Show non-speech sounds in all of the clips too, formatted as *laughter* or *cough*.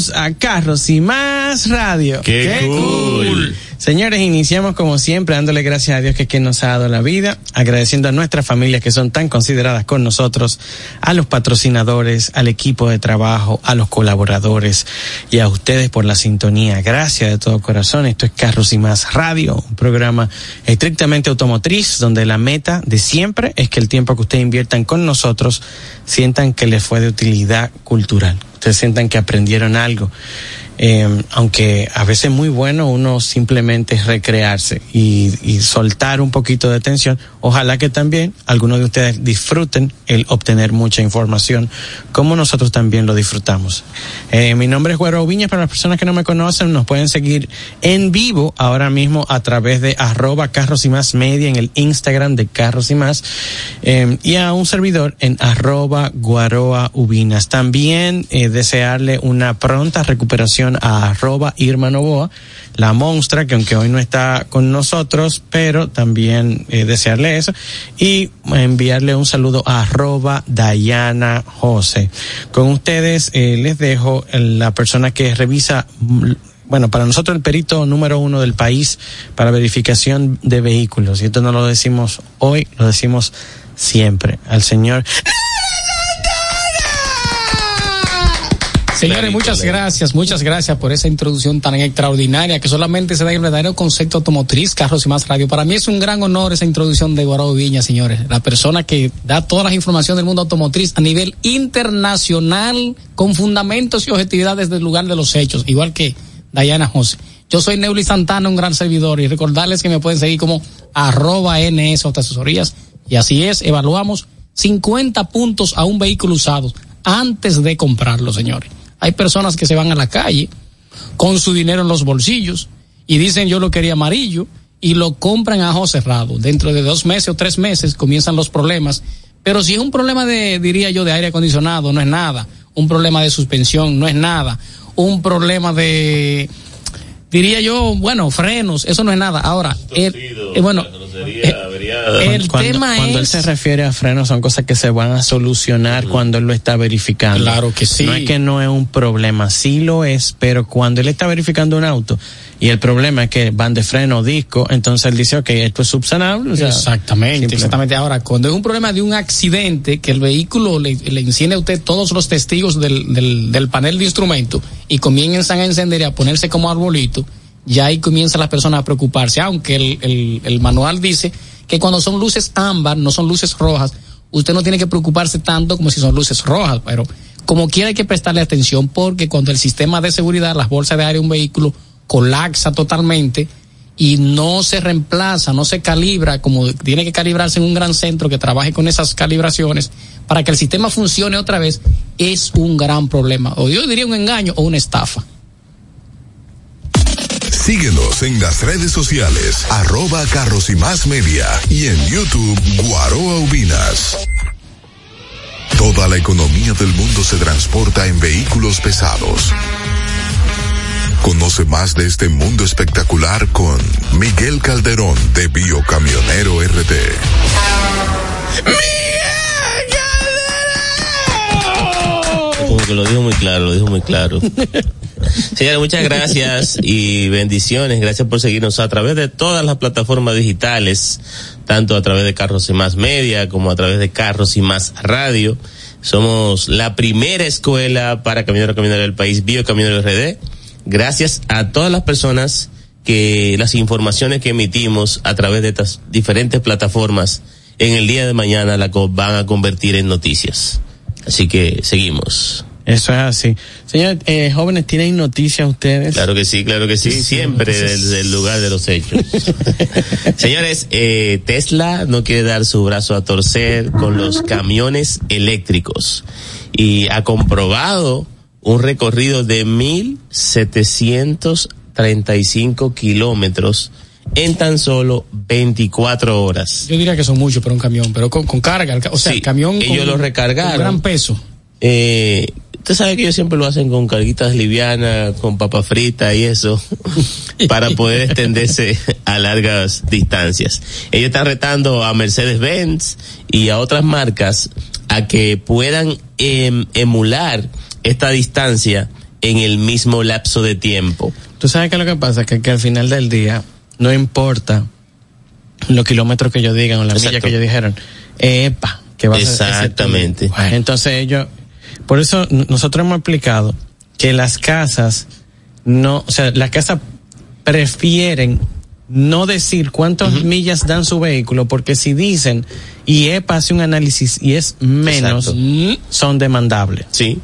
Bienvenidos a Carros y Más Radio. ¡Qué cool! Señores, iniciamos como siempre dándole gracias a Dios que, que nos ha dado la vida, agradeciendo a nuestras familias que son tan consideradas con nosotros, a los patrocinadores, al equipo de trabajo, a los colaboradores y a ustedes por la sintonía. Gracias de todo corazón. Esto es Carros y Más Radio, un programa estrictamente automotriz donde la meta de siempre es que el tiempo que ustedes inviertan con nosotros sientan que les fue de utilidad cultural. Ustedes sientan que aprendieron algo. Eh, aunque a veces es muy bueno uno simplemente recrearse y, soltar un poquito de tensión. Ojalá que también algunos de ustedes disfruten el obtener mucha información, como nosotros también lo disfrutamos. Eh, mi nombre es Güero Viñas, para las personas que no me conocen, nos pueden seguir en vivo ahora mismo a través de arroba carros y más media en el Instagram de carros y más eh, y a un servidor en arroba guaroa ubinas. También desearle una pronta recuperación a arroba Irma Novoa, la monstra, que aunque hoy no está con nosotros, pero también eh, desearle eso, y enviarle un saludo a arroba Dayana Jose. Con ustedes eh, les dejo la persona que revisa bueno, para nosotros el perito número uno del país para verificación de vehículos. Y esto no lo decimos hoy, lo decimos siempre. Al señor. Señores, muchas gracias, muchas gracias por esa introducción tan extraordinaria que solamente se da el verdadero concepto automotriz, carros y más radio. Para mí es un gran honor esa introducción de Guarao Viña, señores. La persona que da todas las informaciones del mundo automotriz a nivel internacional, con fundamentos y objetividad desde el lugar de los hechos, igual que Dayana José. Yo soy Neuli Santana, un gran servidor, y recordarles que me pueden seguir como arroba NS Asesorías. Y así es, evaluamos 50 puntos a un vehículo usado antes de comprarlo, señores. Hay personas que se van a la calle con su dinero en los bolsillos y dicen yo lo quería amarillo y lo compran a ojo cerrado. Dentro de dos meses o tres meses comienzan los problemas. Pero si es un problema de, diría yo, de aire acondicionado, no es nada. Un problema de suspensión, no es nada. Un problema de, diría yo, bueno, frenos, eso no es nada. Ahora, el, eh, bueno, eh, el cuando, tema cuando es, él se refiere a frenos son cosas que se van a solucionar cuando él lo está verificando. Claro que sí. No es que no es un problema, sí lo es, pero cuando él está verificando un auto y el problema es que van de freno, disco, entonces él dice, ok, esto es subsanable. O sea, exactamente, exactamente. Ahora, cuando es un problema de un accidente, que el vehículo le, le enciende a usted todos los testigos del, del, del panel de instrumento y comienzan a encender y a ponerse como arbolito, ya ahí comienzan las personas a preocuparse, aunque el, el, el manual dice que cuando son luces ámbar, no son luces rojas, usted no tiene que preocuparse tanto como si son luces rojas, pero como quiera hay que prestarle atención porque cuando el sistema de seguridad, las bolsas de aire de un vehículo colapsa totalmente y no se reemplaza, no se calibra como tiene que calibrarse en un gran centro que trabaje con esas calibraciones para que el sistema funcione otra vez, es un gran problema. O yo diría un engaño o una estafa. Síguenos en las redes sociales, arroba carros y más media y en YouTube Guaroa Ubinas. Toda la economía del mundo se transporta en vehículos pesados. Conoce más de este mundo espectacular con Miguel Calderón de Biocamionero RD. Como que lo dijo muy claro, lo dijo muy claro. *laughs* Señores, muchas gracias y bendiciones. Gracias por seguirnos a través de todas las plataformas digitales, tanto a través de Carros y Más Media como a través de Carros y Más Radio. Somos la primera escuela para camioneros camioneros del país, Biocamionero RD. Gracias a todas las personas que las informaciones que emitimos a través de estas diferentes plataformas en el día de mañana la van a convertir en noticias. Así que seguimos. Eso es así. Señores, eh, jóvenes, ¿tienen noticias ustedes? Claro que sí, claro que sí, siempre desde el lugar de los hechos. *laughs* Señores, eh, Tesla no quiere dar su brazo a torcer con los camiones eléctricos y ha comprobado un recorrido de 1.735 kilómetros en tan solo 24 horas. Yo diría que son muchos para un camión, pero con, con carga, o sea, Sí, el camión ellos con, lo recargaron. con gran peso. Eh, usted sabe que ellos siempre lo hacen con carguitas livianas, con papa frita y eso, *laughs* para poder extenderse a largas distancias. Ellos están retando a Mercedes-Benz y a otras marcas a que puedan em, emular esta distancia en el mismo lapso de tiempo. Tú sabes que lo que pasa que, que al final del día no importa los kilómetros que ellos digan o las millas Exacto. que ellos dijeron. epa, que va a ser Exactamente. Entonces ellos, por eso nosotros hemos explicado que las casas no, o sea, las casas prefieren no decir cuántas millas dan su vehículo, porque si dicen y EPA hace un análisis y es menos, Exacto. Son demandables. Sí.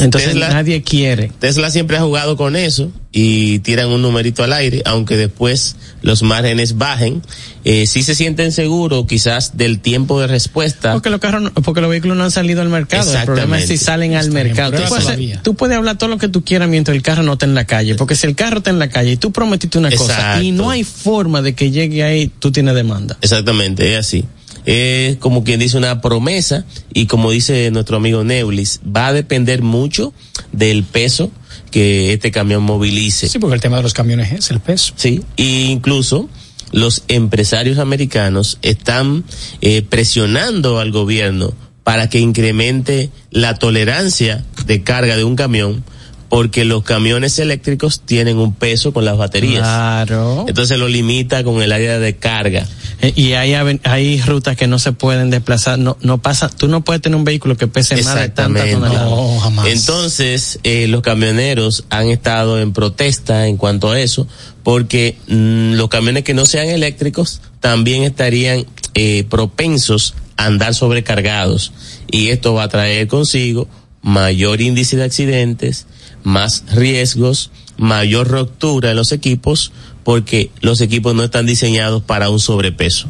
Entonces Tesla- nadie quiere. Tesla siempre ha jugado con eso y tiran un numerito al aire, aunque después los márgenes bajen. Eh, sí se sienten seguros quizás del tiempo de respuesta. Porque los carros, no- porque los vehículos no han salido al mercado. El problema es si salen al mercado. Tú puedes, todavía. tú puedes hablar todo lo que tú quieras mientras el carro no está en la calle. Porque si el carro está en la calle y tú prometiste una cosa y no hay forma de que llegue ahí, tú tienes demanda. Exactamente, es así. Es como quien dice una promesa y como dice nuestro amigo Neulis, va a depender mucho del peso que este camión movilice. Sí, porque el tema de los camiones es el peso. Sí, e incluso los empresarios americanos están eh, presionando al gobierno para que incremente la tolerancia de carga de un camión, porque los camiones eléctricos tienen un peso con las baterías. Claro. Entonces lo limita con el área de carga. Eh, Y hay, hay rutas que no se pueden desplazar. No, no pasa, tú no puedes tener un vehículo que pese más de tantas toneladas. No, jamás. Entonces, eh, los camioneros han estado en protesta en cuanto a eso, porque mm, los camiones que no sean eléctricos también estarían eh, propensos a andar sobrecargados. Y esto va a traer consigo mayor índice de accidentes, más riesgos, mayor ruptura en los equipos, porque los equipos no están diseñados para un sobrepeso.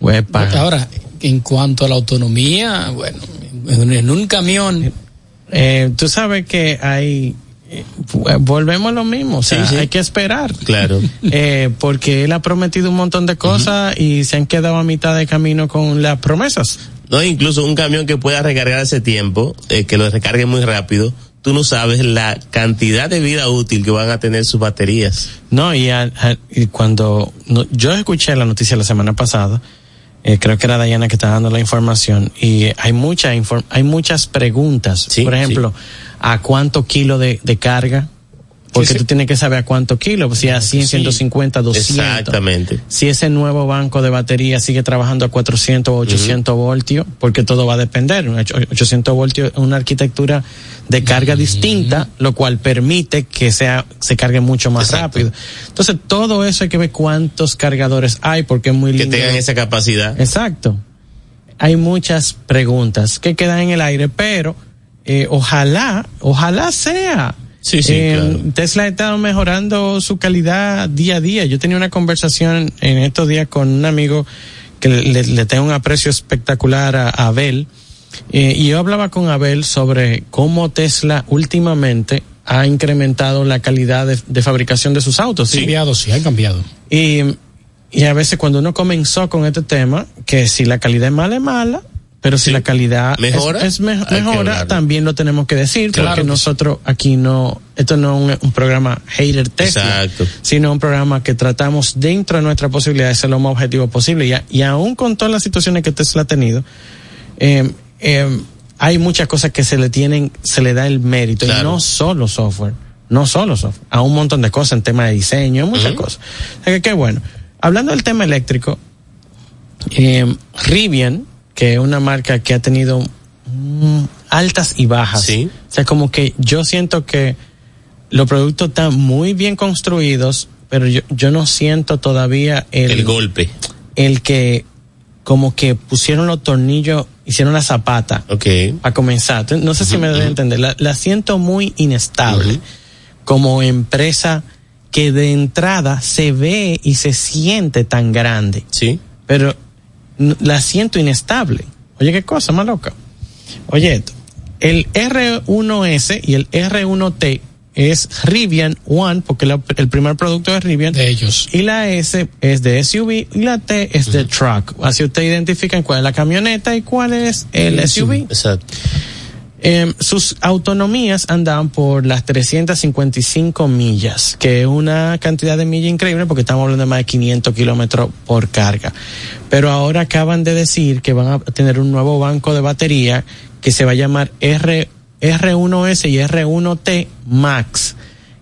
Huepa. Ahora, en cuanto a la autonomía, bueno, en, un camión, Eh, tú sabes que hay, eh, volvemos a lo mismo, o sea, Sí, sí. hay que esperar. Claro. *laughs* Eh, porque él ha prometido un montón de cosas y se han quedado a mitad de camino con las promesas. No, incluso un camión que pueda recargar ese tiempo, eh, que lo recargue muy rápido, tú no sabes la cantidad de vida útil que van a tener sus baterías. No, y, al- y cuando no- yo escuché la noticia la semana pasada, eh, creo que era Dayana que estaba dando la información, y hay mucha infor- hay muchas preguntas. Sí, Por ejemplo, ¿a cuánto kilo de, de carga? Porque Sí, sí. tú tienes que saber a cuánto kilo, si a 100, sí. 150, 200. Exactamente. Si ese nuevo banco de batería sigue trabajando a 400 o 800 voltios, porque todo va a depender. Un ocho- 800 voltios es una arquitectura de carga distinta, lo cual permite que sea se cargue mucho más Exacto. rápido. Entonces, todo eso hay que ver cuántos cargadores hay, porque es muy Que lindo. tengan esa capacidad. Exacto. Hay muchas preguntas que quedan en el aire, pero eh, ojalá, ojalá sea. Sí, sí, Eh, claro. Tesla ha estado mejorando su calidad día a día. Yo tenía una conversación en estos días con un amigo que le, le tengo un aprecio espectacular a, a Abel. Eh, y yo hablaba con Abel sobre cómo Tesla últimamente ha incrementado la calidad de, de fabricación de sus autos. sí, cambiado, sí, han cambiado. Y, y a veces cuando uno comenzó con este tema, que si la calidad es mala, es mala, pero si Sí. la calidad ¿Mejora? es, me- mejora, también lo tenemos que decir, Claro porque que nosotros aquí no, esto no es un, un programa hater Exacto. sino un programa que tratamos dentro de nuestra posibilidad de ser lo más objetivo posible. Y, y aún con todas las situaciones que Tesla ha tenido, eh, eh, hay muchas cosas que se le tienen, se le da el mérito, y no solo software, no solo software, a un montón de cosas en tema de diseño, muchas cosas. O sea que qué bueno. Hablando del tema eléctrico, eh, Rivian, que es una marca que ha tenido mm, altas y bajas. Sí. O sea, como que yo siento que los productos están muy bien construidos, pero yo, yo no siento todavía el, El golpe. el que como que pusieron los tornillos hicieron la zapata. Ok. A comenzar. No sé si me deben entender. La, la, siento muy inestable como empresa que de entrada se ve y se siente tan grande. Sí. Pero la siento inestable. Oye, qué cosa más loca. Oye, esto. El R1S y el R1T es Rivian One, porque la, el primer producto es Rivian. De ellos. Y la S es de SUV y la T es de truck. Así ustedes identifican cuál es la camioneta y cuál es el SUV. Exacto. Eh, sus autonomías andaban por las 355 millas, que es una cantidad de millas increíble porque estamos hablando de más de 500 kilómetros por carga. Pero ahora acaban de decir que van a tener un nuevo banco de batería que se va a llamar R, R1S y R1T Max,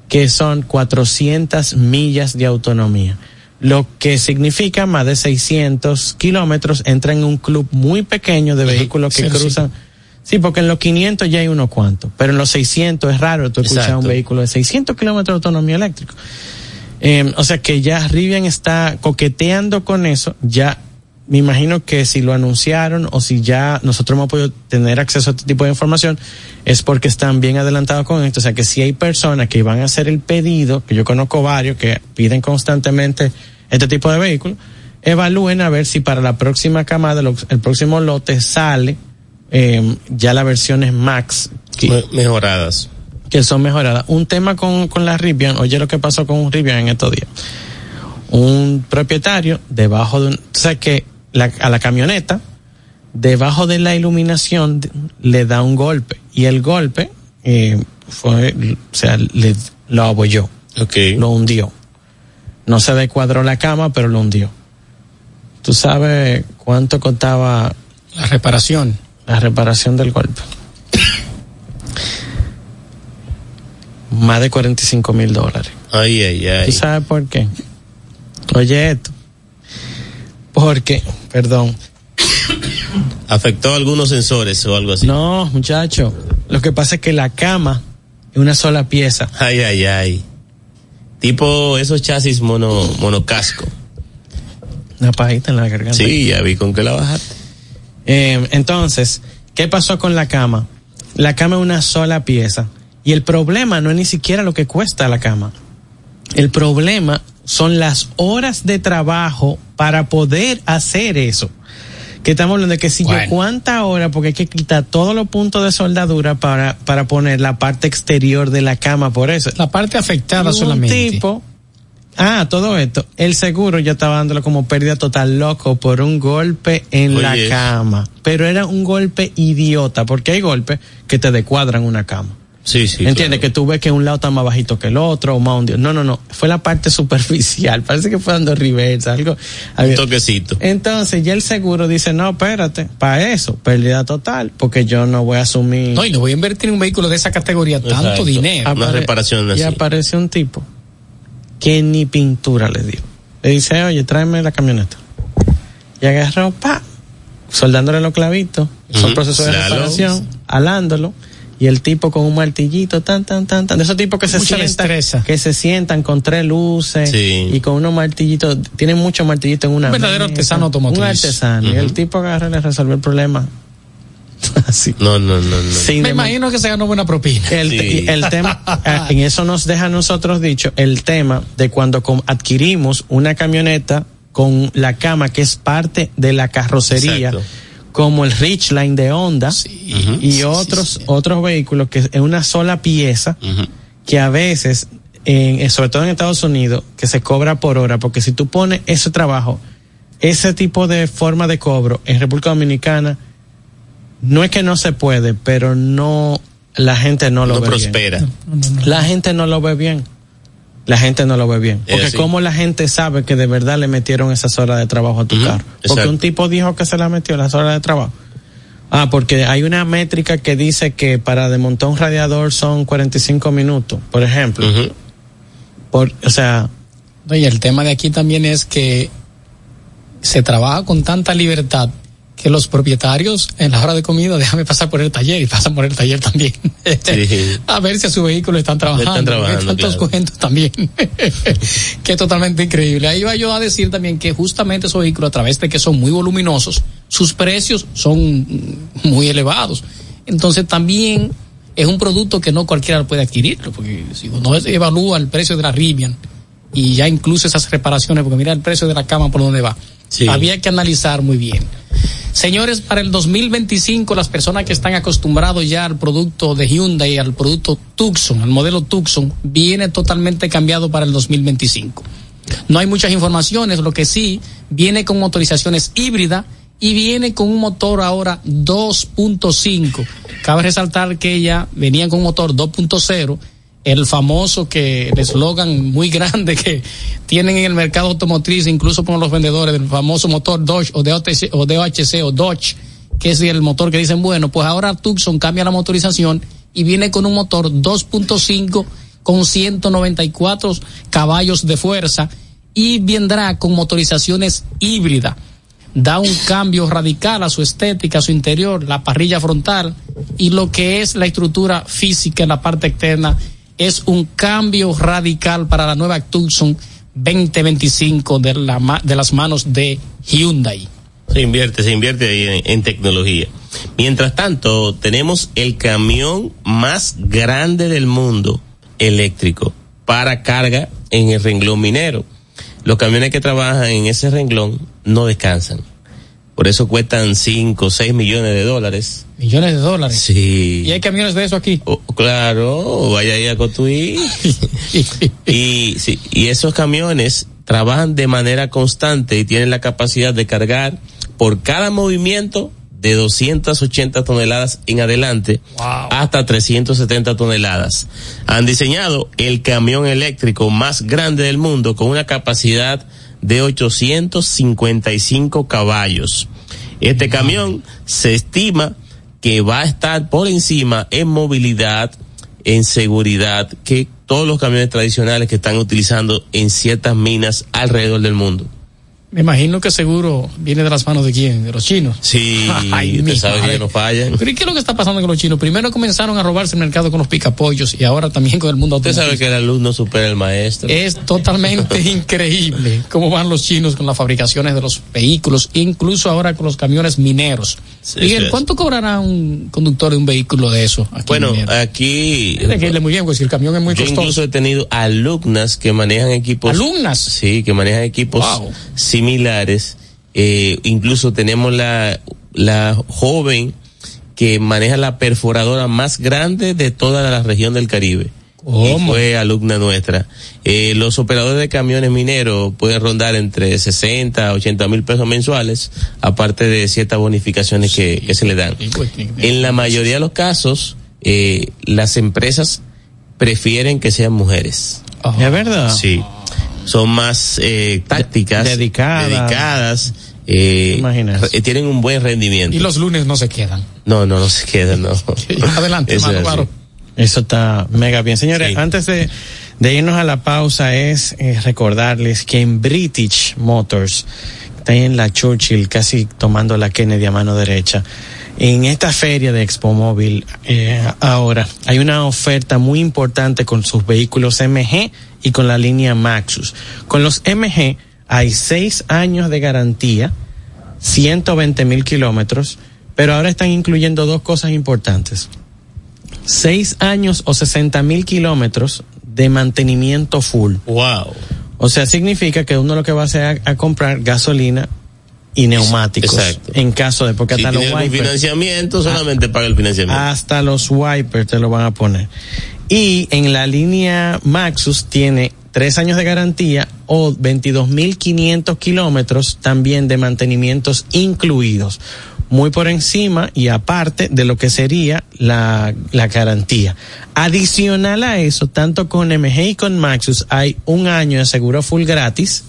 que son 400 millas de autonomía. Lo que significa más de 600 kilómetros, entra en un club muy pequeño de vehículos que Sí, cruzan. Sí, porque en los 500 ya hay unos cuantos, pero en los 600 es raro tú escuchar Exacto. un vehículo de 600 kilómetros de autonomía eléctrica. Eh, o sea que ya Rivian está coqueteando con eso, ya me imagino que si lo anunciaron o si ya nosotros hemos podido tener acceso a este tipo de información, es porque están bien adelantados con esto. O sea que si hay personas que van a hacer el pedido, que yo conozco varios que piden constantemente este tipo de vehículos, evalúen a ver si para la próxima camada, el próximo lote sale eh, ya las versiones Max que, Me- Mejoradas. que son mejoradas. Un tema con, con la Rivian, oye lo que pasó con un Rivian en estos días. Un propietario debajo de un, o sea que la, a la camioneta, debajo de la iluminación le da un golpe y el golpe eh, fue, o sea, le, lo abolló, Ok. lo hundió. No se descuadró la cama, pero lo hundió. ¿Tú sabes cuánto costaba La reparación. La reparación del golpe? Más de 45 mil dólares. Ay, ay, ay. ¿Tú sabes por qué? Oye esto. Porque, perdón, Afectó algunos sensores o algo así. no, muchacho, lo que pasa es que la cama es una sola pieza. Ay, ay, ay. Tipo esos chasis mono, monocasco. Una pajita en la garganta. Sí, ya vi con que la bajaste. Eh, entonces, ¿qué pasó con la cama? La cama es una sola pieza. Y el problema no es ni siquiera lo que cuesta la cama. El problema son las horas de trabajo para poder hacer eso. Que estamos hablando de que si Bueno. yo cuánta hora, porque hay que quitar todos los puntos de soldadura para, para poner la parte exterior de la cama por eso. La parte afectada un solamente. tipo, ah, todo esto, el seguro ya estaba dándolo como pérdida total loco por un golpe en la cama. Pero era un golpe idiota, porque hay golpes que te descuadran una cama. Sí, sí. Entiende claro. que tú ves que un lado está más bajito que el otro, o más hundido. No, no, no. Fue la parte *laughs* superficial. Parece que fue dando reversa, algo. Un toquecito. Entonces ya el seguro dice, no, espérate, para eso, pérdida total, porque yo no voy a asumir. No, y no voy a invertir en un vehículo de esa categoría tanto Exacto. dinero. Ah, Una reparación Y así. aparece un tipo que ni pintura le dio. Le dice, oye, tráeme la camioneta. Y agarró, pa, soldándole los clavitos, son Ujú, procesos de reparación, alándolo. Y el tipo con un martillito, tan, tan, tan, tan. De esos tipos que se sientan, destreza. que se sientan con tres luces Sí. y con unos martillitos, tienen muchos martillitos en una Un verdadero mesa. artesano automotriz. Un artesano. Y el tipo agarra y le resolvió el problema. *laughs* Así. No, no, no, no. Sin Me imagino que se ganó buena propina. el, Sí. te- el tema, *laughs* ah, en eso nos deja a nosotros dicho el tema de cuando adquirimos una camioneta con la cama que es parte de la carrocería, Exacto. como el Richline de Honda Sí, y sí, otros sí, sí. otros vehículos que es una sola pieza que a veces, en, eh, sobre todo en Estados Unidos, que se cobra por hora, porque si tú pones ese trabajo, ese tipo de forma de cobro en República Dominicana, no es que no se puede, pero no, la gente no lo No ve bien. prospera. La gente no lo ve bien. La gente no lo ve bien. Porque así. cómo la gente sabe que de verdad le metieron esas horas de trabajo a tu Ujú, carro. Porque exacto. un tipo dijo que se la metió las horas de trabajo. Ah, porque hay una métrica que dice que para desmontar un radiador son 45 minutos, por ejemplo. Por, o sea, No, y el tema de aquí también es que se trabaja con tanta libertad que los propietarios en la hora de comida déjame pasar por el taller y pasan por el taller también sí. *laughs* a ver si a su vehículo están trabajando, están trabajando tantos claro. también *laughs* que es totalmente increíble ahí va yo a decir también que justamente esos vehículos a través de que son muy voluminosos sus precios son muy elevados entonces también es un producto que no cualquiera puede adquirirlo porque si uno evalúa el precio de la Rivian y ya incluso esas reparaciones porque mira el precio de la cama por donde va había que analizar muy bien Señores, para el 2025 las personas que están acostumbrados ya al producto de Hyundai, al producto Tucson, al modelo Tucson, viene totalmente cambiado para el 2025. No hay muchas informaciones, lo que sí viene con motorizaciones híbridas y viene con un motor ahora 2.5. Cabe resaltar que ya venían con un motor 2.0 el famoso que el eslogan muy grande que *laughs* tienen en el mercado automotriz, incluso por los vendedores del famoso motor Dodge o DOTC, o o Dodge, que es el motor que dicen, bueno, pues ahora Tucson cambia la motorización y viene con un motor 2.5 con 194 caballos de fuerza y vendrá con motorizaciones híbridas. Da un cambio radical a su estética, a su interior, la parrilla frontal y lo que es la estructura física en la parte externa es un cambio radical para la nueva Tucson 2025 de, la, de las manos de Hyundai. Se invierte, se invierte en, en, tecnología. Mientras tanto, tenemos el camión más grande del mundo eléctrico para carga en el renglón minero. Los camiones que trabajan en ese renglón no descansan. Por eso cuestan 5 o 6 millones de dólares. ¿Millones de dólares? Sí. ¿Y hay camiones de eso aquí? Oh, claro, vaya ahí a Cotuí. *laughs* y, sí, y esos camiones trabajan de manera constante y tienen la capacidad de cargar por cada movimiento de 280 toneladas en adelante wow. hasta 370 toneladas. Han diseñado el camión eléctrico más grande del mundo con una capacidad de 855 caballos. Este camión se estima que va a estar por encima en movilidad, en seguridad, que todos los camiones tradicionales que están utilizando en ciertas minas alrededor del mundo. Me imagino que seguro viene de las manos de quién, de los chinos. Sí, *laughs* Ay, usted sabe madre. que no fallan. Pero ¿y qué es lo que está pasando con los chinos? Primero comenzaron a robarse el mercado con los picapollos y ahora también con el mundo Usted sabe que el alumno supera al maestro. Es totalmente *laughs* increíble cómo van los chinos con las fabricaciones de los vehículos, incluso ahora con los camiones mineros. Sí, Miguel. ¿cuánto cobrará un conductor de un vehículo de eso? Aquí Bueno, minero? aquí Tiene que irle muy bien, pues si el camión es muy yo costoso. incluso he tenido alumnas que manejan equipos. ¿Alumnas? Sí, que manejan equipos Wow. Similares. Eh, incluso tenemos la, la joven que maneja la perforadora más grande de toda la región del Caribe. ¿Cómo? Y fue alumna nuestra. Eh, los operadores de camiones mineros pueden rondar entre 60 a 80 mil pesos mensuales, aparte de ciertas bonificaciones que, que se le dan. Sí, pues, En la mayoría de los casos, eh, las empresas prefieren que sean mujeres. Oh. ¿Es verdad? Sí. Son más eh, tácticas, De- dedicadas. dedicadas, eh, tienen un buen rendimiento. Y los lunes no se quedan. No, no, no se quedan, no. *laughs* Adelante, Eso claro. Eso está mega bien. Señores, Sí. antes de, de irnos a la pausa es eh, recordarles que en British Motors, está en la Churchill, casi tomando la Kennedy a mano derecha, en esta feria de Expo Móvil, eh, ahora hay una oferta muy importante con sus vehículos MG y con la línea Maxus. Con los MG hay seis años de garantía, 120 mil kilómetros, pero ahora están incluyendo dos cosas importantes seis años o 60 mil kilómetros de mantenimiento full. Wow. O sea, significa que uno lo que va a hacer a, a comprar gasolina y neumáticos. Exacto. En caso de, porque Si hasta los wipers, financiamiento, solamente paga el financiamiento. hasta los wipers te lo van a poner. Y en la línea Maxus tiene tres años de garantía o 22.500 kilómetros también de mantenimientos incluidos. Muy por encima y aparte de lo que sería la, la garantía. Adicional a eso, tanto con MG y con Maxus hay un año de seguro full gratis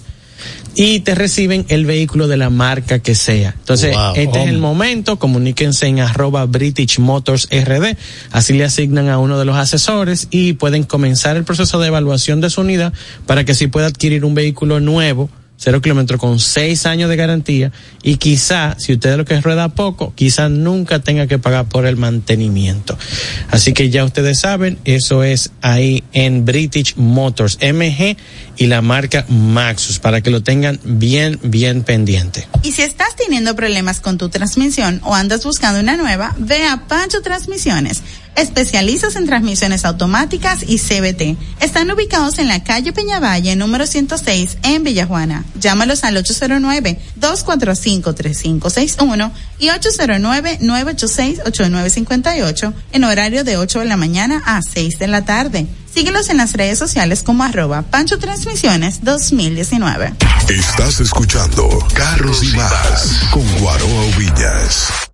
y te reciben el vehículo de la marca que sea. Entonces, Wow. este es el momento, comuníquense en arroba British Motors RD, así le asignan a uno de los asesores y pueden comenzar el proceso de evaluación de su unidad para que si pueda adquirir un vehículo nuevo cero kilómetros con seis años de garantía y quizá, si usted lo que rueda poco, quizá nunca tenga que pagar por el mantenimiento. Así que ya ustedes saben, eso es ahí en British Motors MG y la marca Maxus para que lo tengan bien, bien pendiente. Y si estás teniendo problemas con tu transmisión o andas buscando una nueva, ve a Pancho Transmisiones especialistas en transmisiones automáticas y CBT. Están ubicados en la calle Peñavalle, número 106, en Villajuana. Llámalos al 809-245-3561 y 809-986-8958 en horario de 8 de la mañana a 6 de la tarde. Síguelos en las redes sociales como arroba Pancho Transmisiones 2019. Estás escuchando Carros y Más con Guaroa Villas.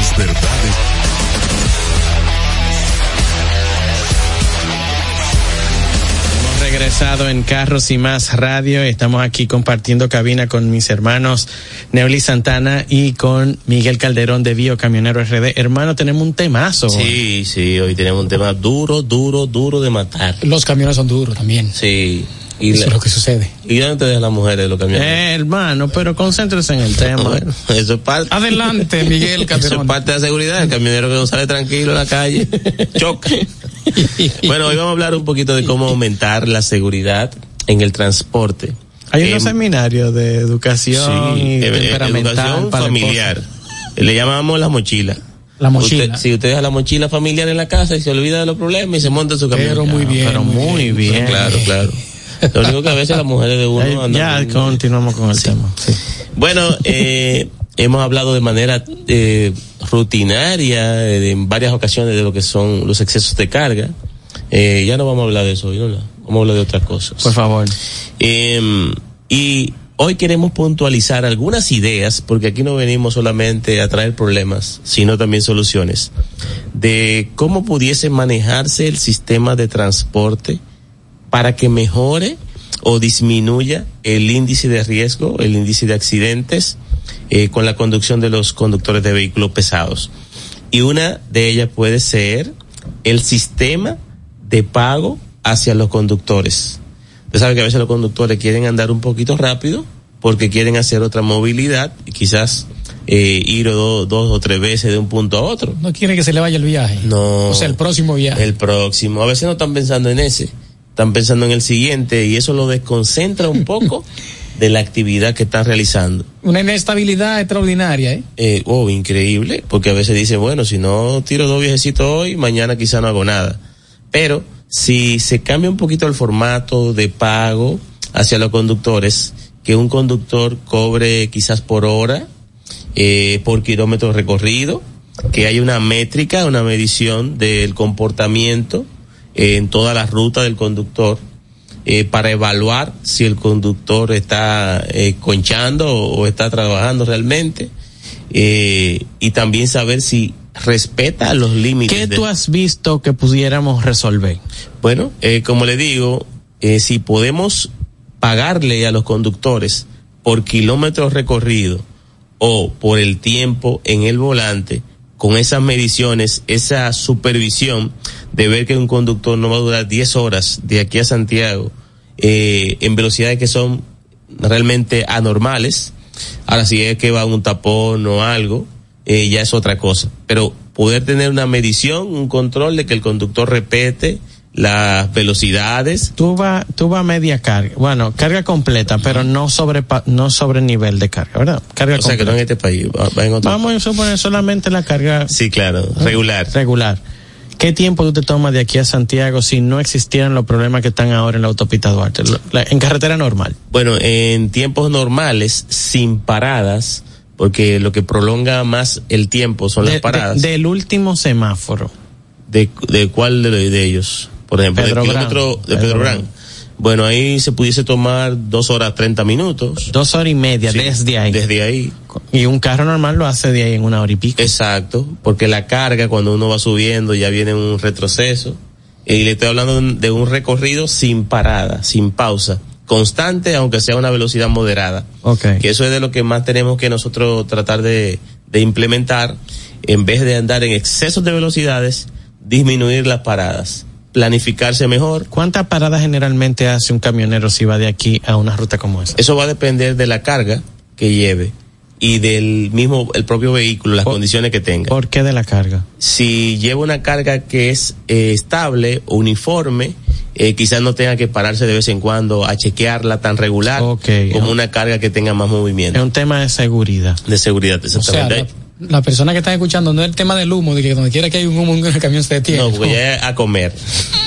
dos verdades. Hemos regresado en Carros y Más Radio. Estamos aquí compartiendo cabina con mis hermanos Neoli Santana y con Miguel Calderón de Bio Camionero RD. Hermano, tenemos un temazo. Sí, sí, hoy tenemos un tema duro, duro, duro de matar. Los camiones son duros también. Sí. Y Eso la- es lo que sucede. ¿Y dónde te dejan las mujeres de los camiones? Eh, hermano, pero concéntrese en el tema. Bueno, eso es parte. Adelante, Miguel Eso es parte de la seguridad. El camionero que no sale tranquilo en la calle choca. *laughs* Bueno, hoy vamos a hablar un poquito de cómo aumentar la seguridad en el transporte. Hay unos Em, seminarios de educación sí, y eh, temperamental educación para familiar. Le llamamos la mochila. La mochila. Usted- si usted deja la mochila familiar en la casa y se olvida de los problemas y se monta en su camión. Pero muy bien. Pero muy bien. Claro, claro. *laughs* Lo único que a veces las mujeres de uno Eh, andan ya continuamos con el tema. Sí. Bueno, eh, hemos hablado de manera eh, rutinaria eh, en varias ocasiones de lo que son los excesos de carga. Eh, ya no vamos a hablar de eso hoy, ¿no? Vamos a hablar de otras cosas. Por favor. Eh, y hoy queremos puntualizar algunas ideas, porque aquí no venimos solamente a traer problemas, sino también soluciones, de cómo pudiese manejarse el sistema de transporte para que mejore o disminuya el índice de riesgo, el índice de accidentes eh, con la conducción de los conductores de vehículos pesados. Y una de ellas puede ser el sistema de pago hacia los conductores. Usted sabe que a veces los conductores quieren andar un poquito rápido porque quieren hacer otra movilidad y quizás eh, ir do- dos o tres veces de un punto a otro. No quiere que se le vaya el viaje. No. O sea, el próximo viaje. El próximo. A veces no están pensando en ese, están pensando en el siguiente y eso lo desconcentra un poco *laughs* de la actividad que están realizando. Una inestabilidad extraordinaria, ¿eh? Eh, oh, increíble, porque a veces dicen, bueno, si no tiro dos viejecitos hoy, mañana quizá no hago nada. Pero si se cambia un poquito el formato de pago hacia los conductores, que un conductor cobre quizás por hora, eh, por kilómetro recorrido, que haya una métrica, una medición del comportamiento eh, en toda la ruta del conductor, eh, para evaluar si el conductor está eh, conchando o, o está trabajando realmente, eh, y también saber si respeta los límites. ¿Qué tú has visto que pudiéramos resolver? bueno, eh, como le digo, si podemos pagarle a los conductores por kilómetros recorridos o por el tiempo en el volante, con esas mediciones, esa supervisión de ver que un conductor no va a durar 10 horas de aquí a Santiago eh, en velocidades que son realmente anormales. Ahora si es que va un tapón o algo, eh, ya es otra cosa. Pero poder tener una medición, un control de que el conductor repete las velocidades. Tú vas tú va media carga, bueno, carga completa, pero no sobre no sobre nivel de carga, ¿verdad? Carga o sea que no en este país, va, va en otro Vamos a suponer solamente la carga Sí, claro, regular. regular. ¿Qué tiempo tú te tomas de aquí a Santiago si no existieran los problemas que están ahora en la autopista Duarte? En carretera normal. Bueno, en tiempos normales, sin paradas, porque lo que prolonga más el tiempo son De- las paradas. de- del último semáforo. ¿De, de cuál de, de ellos? Por ejemplo, Pedro Brán. kilómetro de Pedro. Brán. Bueno, ahí se pudiese tomar dos horas treinta minutos. Dos horas y media Sí, desde ahí. Desde ahí. Y un carro normal lo hace de ahí en una hora y pico. Exacto, porque la carga cuando uno va subiendo ya viene un retroceso. Y le estoy hablando de un- recorrido sin parada, sin pausa, constante, aunque sea a una velocidad moderada. Ok. Que eso es de lo que más tenemos que nosotros tratar de, de implementar, en vez de andar en excesos de velocidades, disminuir las paradas, planificarse mejor. ¿Cuántas paradas generalmente hace un camionero si va de aquí a una ruta como esa? Eso va a depender de la carga que lleve y del mismo, el propio vehículo, las condiciones que tenga. ¿Por qué de la carga? si lleva una carga que es eh, estable, uniforme, eh, quizás no tenga que pararse de vez en cuando a chequearla tan regular como una carga que tenga más Es movimiento un tema de seguridad. de seguridad. O sea, Exactamente. La, persona que está escuchando no es el tema del humo, de que donde quiera que hay un humo en el camión se detiene. no, es a comer.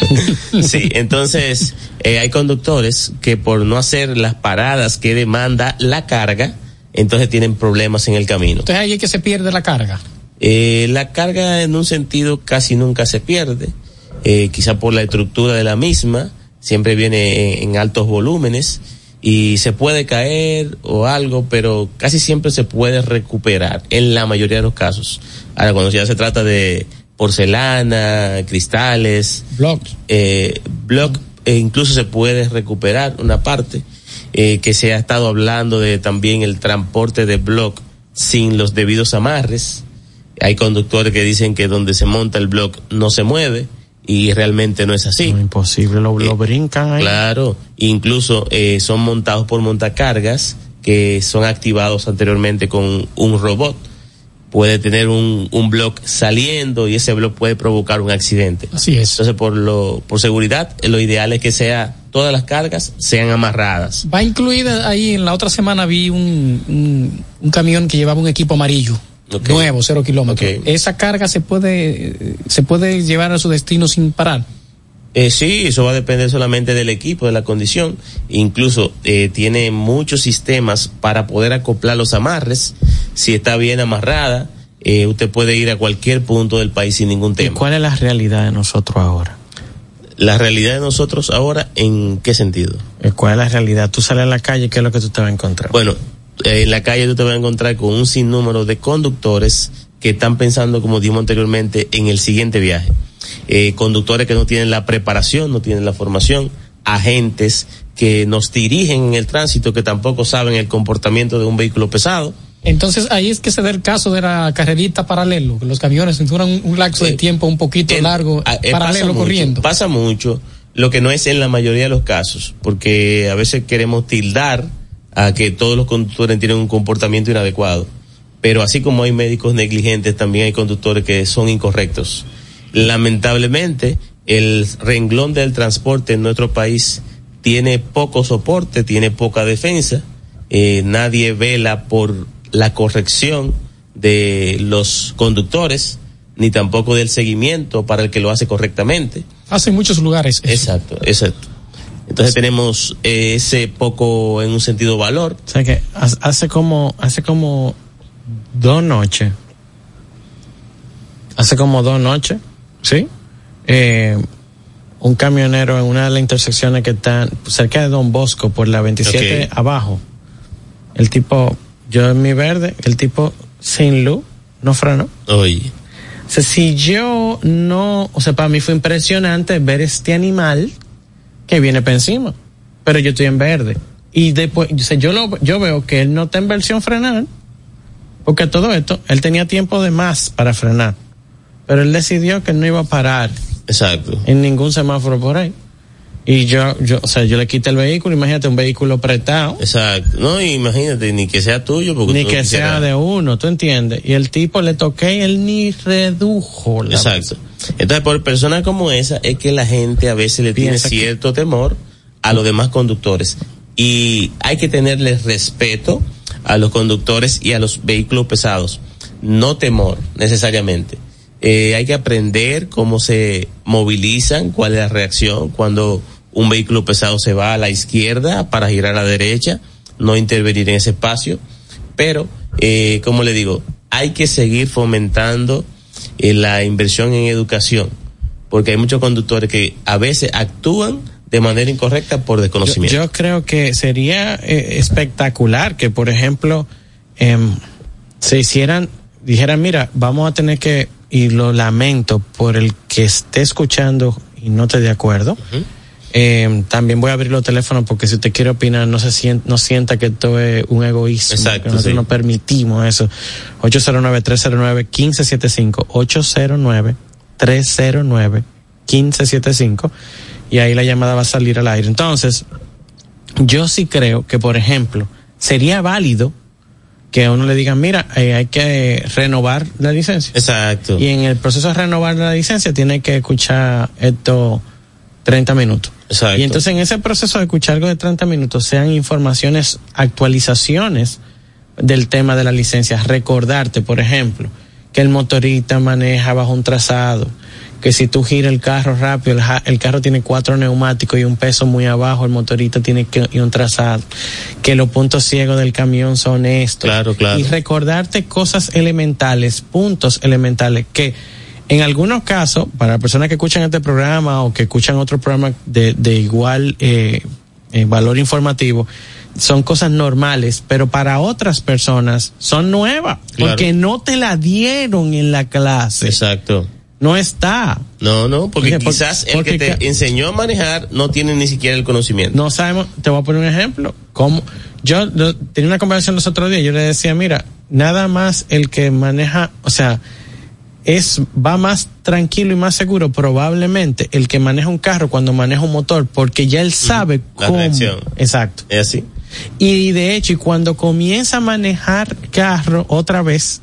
*laughs* sí, entonces eh, hay conductores que por no hacer las paradas que demanda la carga, entonces tienen problemas en el camino. Entonces ahí es que se pierde la carga. Eh, la carga en un sentido casi nunca se pierde, eh, quizá por la estructura de la misma, siempre viene en, en altos volúmenes y se puede caer o algo, pero casi siempre se puede recuperar en la mayoría de los casos. Ahora, cuando ya se trata de porcelana, cristales, Blocks. eh, block e incluso se puede recuperar una parte eh, que se ha estado hablando de también el transporte de block sin los debidos amarres hay conductores que dicen que donde se monta el block no se mueve y realmente no es así No, imposible, lo, lo Eh, brincan ahí. Claro, incluso eh, son montados por montacargas que son activados anteriormente con un robot. Puede tener un, un block saliendo y ese block puede provocar un accidente. Así es. Entonces, por lo, por seguridad, lo ideal es que sea, todas las cargas sean amarradas. Va incluida ahí, en la otra semana vi un, un, un camión que llevaba un equipo amarillo. Nuevo, cero kilómetros. Esa carga se puede, se puede llevar a su destino sin parar. Eh, sí, eso va a depender solamente del equipo, de la condición. Incluso eh, tiene muchos sistemas para poder acoplar los amarres. Si está bien amarrada, eh, usted puede ir a cualquier punto del país sin ningún ¿Y tema. cuál es la realidad de nosotros ahora? La realidad de nosotros ahora, ¿en qué sentido? ¿Cuál es la realidad? Tú sales a la calle, ¿qué es lo que tú te vas a encontrar? Bueno, en la calle tú te vas a encontrar con un sinnúmero de conductores que están pensando, como dijimos anteriormente, en el siguiente viaje. Eh, conductores que no tienen la preparación, no tienen la formación, agentes que nos dirigen en el tránsito que tampoco saben el comportamiento de un vehículo pesado. Entonces ahí es que se da el caso de la carrerita paralelo, que los camiones duran un, lapso de Eh, tiempo un poquito En- largo, ah, eh, paralelo pasa corriendo. Pasa mucho, lo que no es en la mayoría de los casos, porque a veces queremos tildar a que todos los conductores tienen un comportamiento inadecuado. Pero así como hay médicos negligentes, también hay conductores que son incorrectos. Lamentablemente, el renglón del transporte en nuestro país tiene poco soporte, tiene poca defensa. Eh, nadie vela por la corrección de los conductores, ni tampoco del seguimiento para el que lo hace correctamente. Hace muchos lugares. eso. Exacto, exacto. Entonces tenemos eh, ese poco, en un sentido, valor. O sea que ha- hace como, hace como dos noches. Hace como dos noches, ¿sí? Eh, un camionero en una de las intersecciones que están cerca de Don Bosco por la 27 Ok. abajo. El tipo, yo en mi verde, el tipo sin luz, no frenó. Oye, O sea, si yo no, o sea, para mí fue impresionante ver este animal que viene para encima, pero yo estoy en verde. Y después, yo lo, yo veo que él no está en versión frenar Porque todo esto, él tenía tiempo de más para frenar. Pero él decidió que no iba a parar Exacto. en ningún semáforo por ahí. Y yo, yo, o sea, yo le quité el vehículo, imagínate un vehículo prestado, Exacto. No, imagínate, ni que sea tuyo. Porque ni que quisieras- sea de uno, ¿tú entiendes? Y el tipo le toqué y él ni redujo la Exacto. Entonces, por personas como esa, es que la gente a veces le tiene que- cierto temor a los demás conductores. Y hay que tenerles respeto a los conductores y a los vehículos pesados. No temor, necesariamente. Eh, hay que aprender cómo se movilizan, cuál es la reacción cuando un vehículo pesado se va a la izquierda para girar a la derecha, no intervenir en ese espacio. Pero, eh, como le digo, hay que seguir fomentando eh, la inversión en educación, porque hay muchos conductores que a veces actúan de manera incorrecta por desconocimiento. yo creo que sería eh, espectacular que, por ejemplo, em, se hicieran, dijeran, mira, vamos a tener que, y lo lamento por el que esté escuchando y no esté de acuerdo. Em, también voy a abrir los teléfonos porque si usted quiere opinar, no se sienta, no sienta que esto es un egoísmo. Exacto, que nosotros sí. no permitimos eso. 809-309-1575. 809-309-1575. Y ahí la llamada va a salir al aire. Entonces, yo sí creo que, por ejemplo, sería válido que a uno le digan, mira, eh, hay que renovar la licencia. Exacto. Y en el proceso de renovar la licencia tiene que escuchar esto 30 minutos. Exacto. Y entonces en ese proceso de escuchar algo de 30 minutos sean informaciones, actualizaciones del tema de la licencia. Recordarte, por ejemplo, que el motorista maneja bajo un trazado, que si tú giras el carro rápido, el, ja- el carro tiene cuatro neumáticos y un peso muy abajo, el motorista tiene que, y un trazado, que los puntos ciegos del camión son estos. Claro, claro. Y recordarte cosas elementales, puntos elementales que en algunos casos, para personas que escuchan este programa o que escuchan otro programa de, de igual eh, eh, valor informativo, son cosas normales, pero para otras personas son nuevas, Claro. porque no te la dieron en la clase. Exacto. No está. No, no, porque Porque- quizás el porque que te enseñó a manejar no tiene ni siquiera el conocimiento. No sabemos, te voy a poner un ejemplo. Como yo, yo tenía una conversación los otros días, yo le decía, mira, nada más el que maneja, o sea, es va más tranquilo y más seguro probablemente el que maneja un carro cuando maneja un motor porque ya él sabe La cómo. reacción. Exacto. Es así. Y de hecho, y cuando comienza a manejar carro otra vez,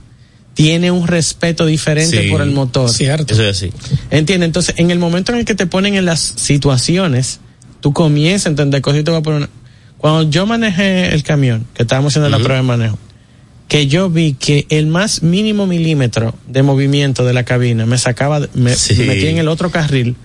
tiene un respeto diferente Sí. por el motor. Cierto. Eso es así. ¿Entiendes? Entonces, en el momento en el que te ponen en las situaciones, tú comienzas a entender cosas y te voy a poner una- Cuando yo manejé el camión, que estábamos haciendo la prueba de manejo, que yo vi que el más mínimo milímetro de movimiento de la cabina me sacaba, me, Sí. me metía en el otro carril.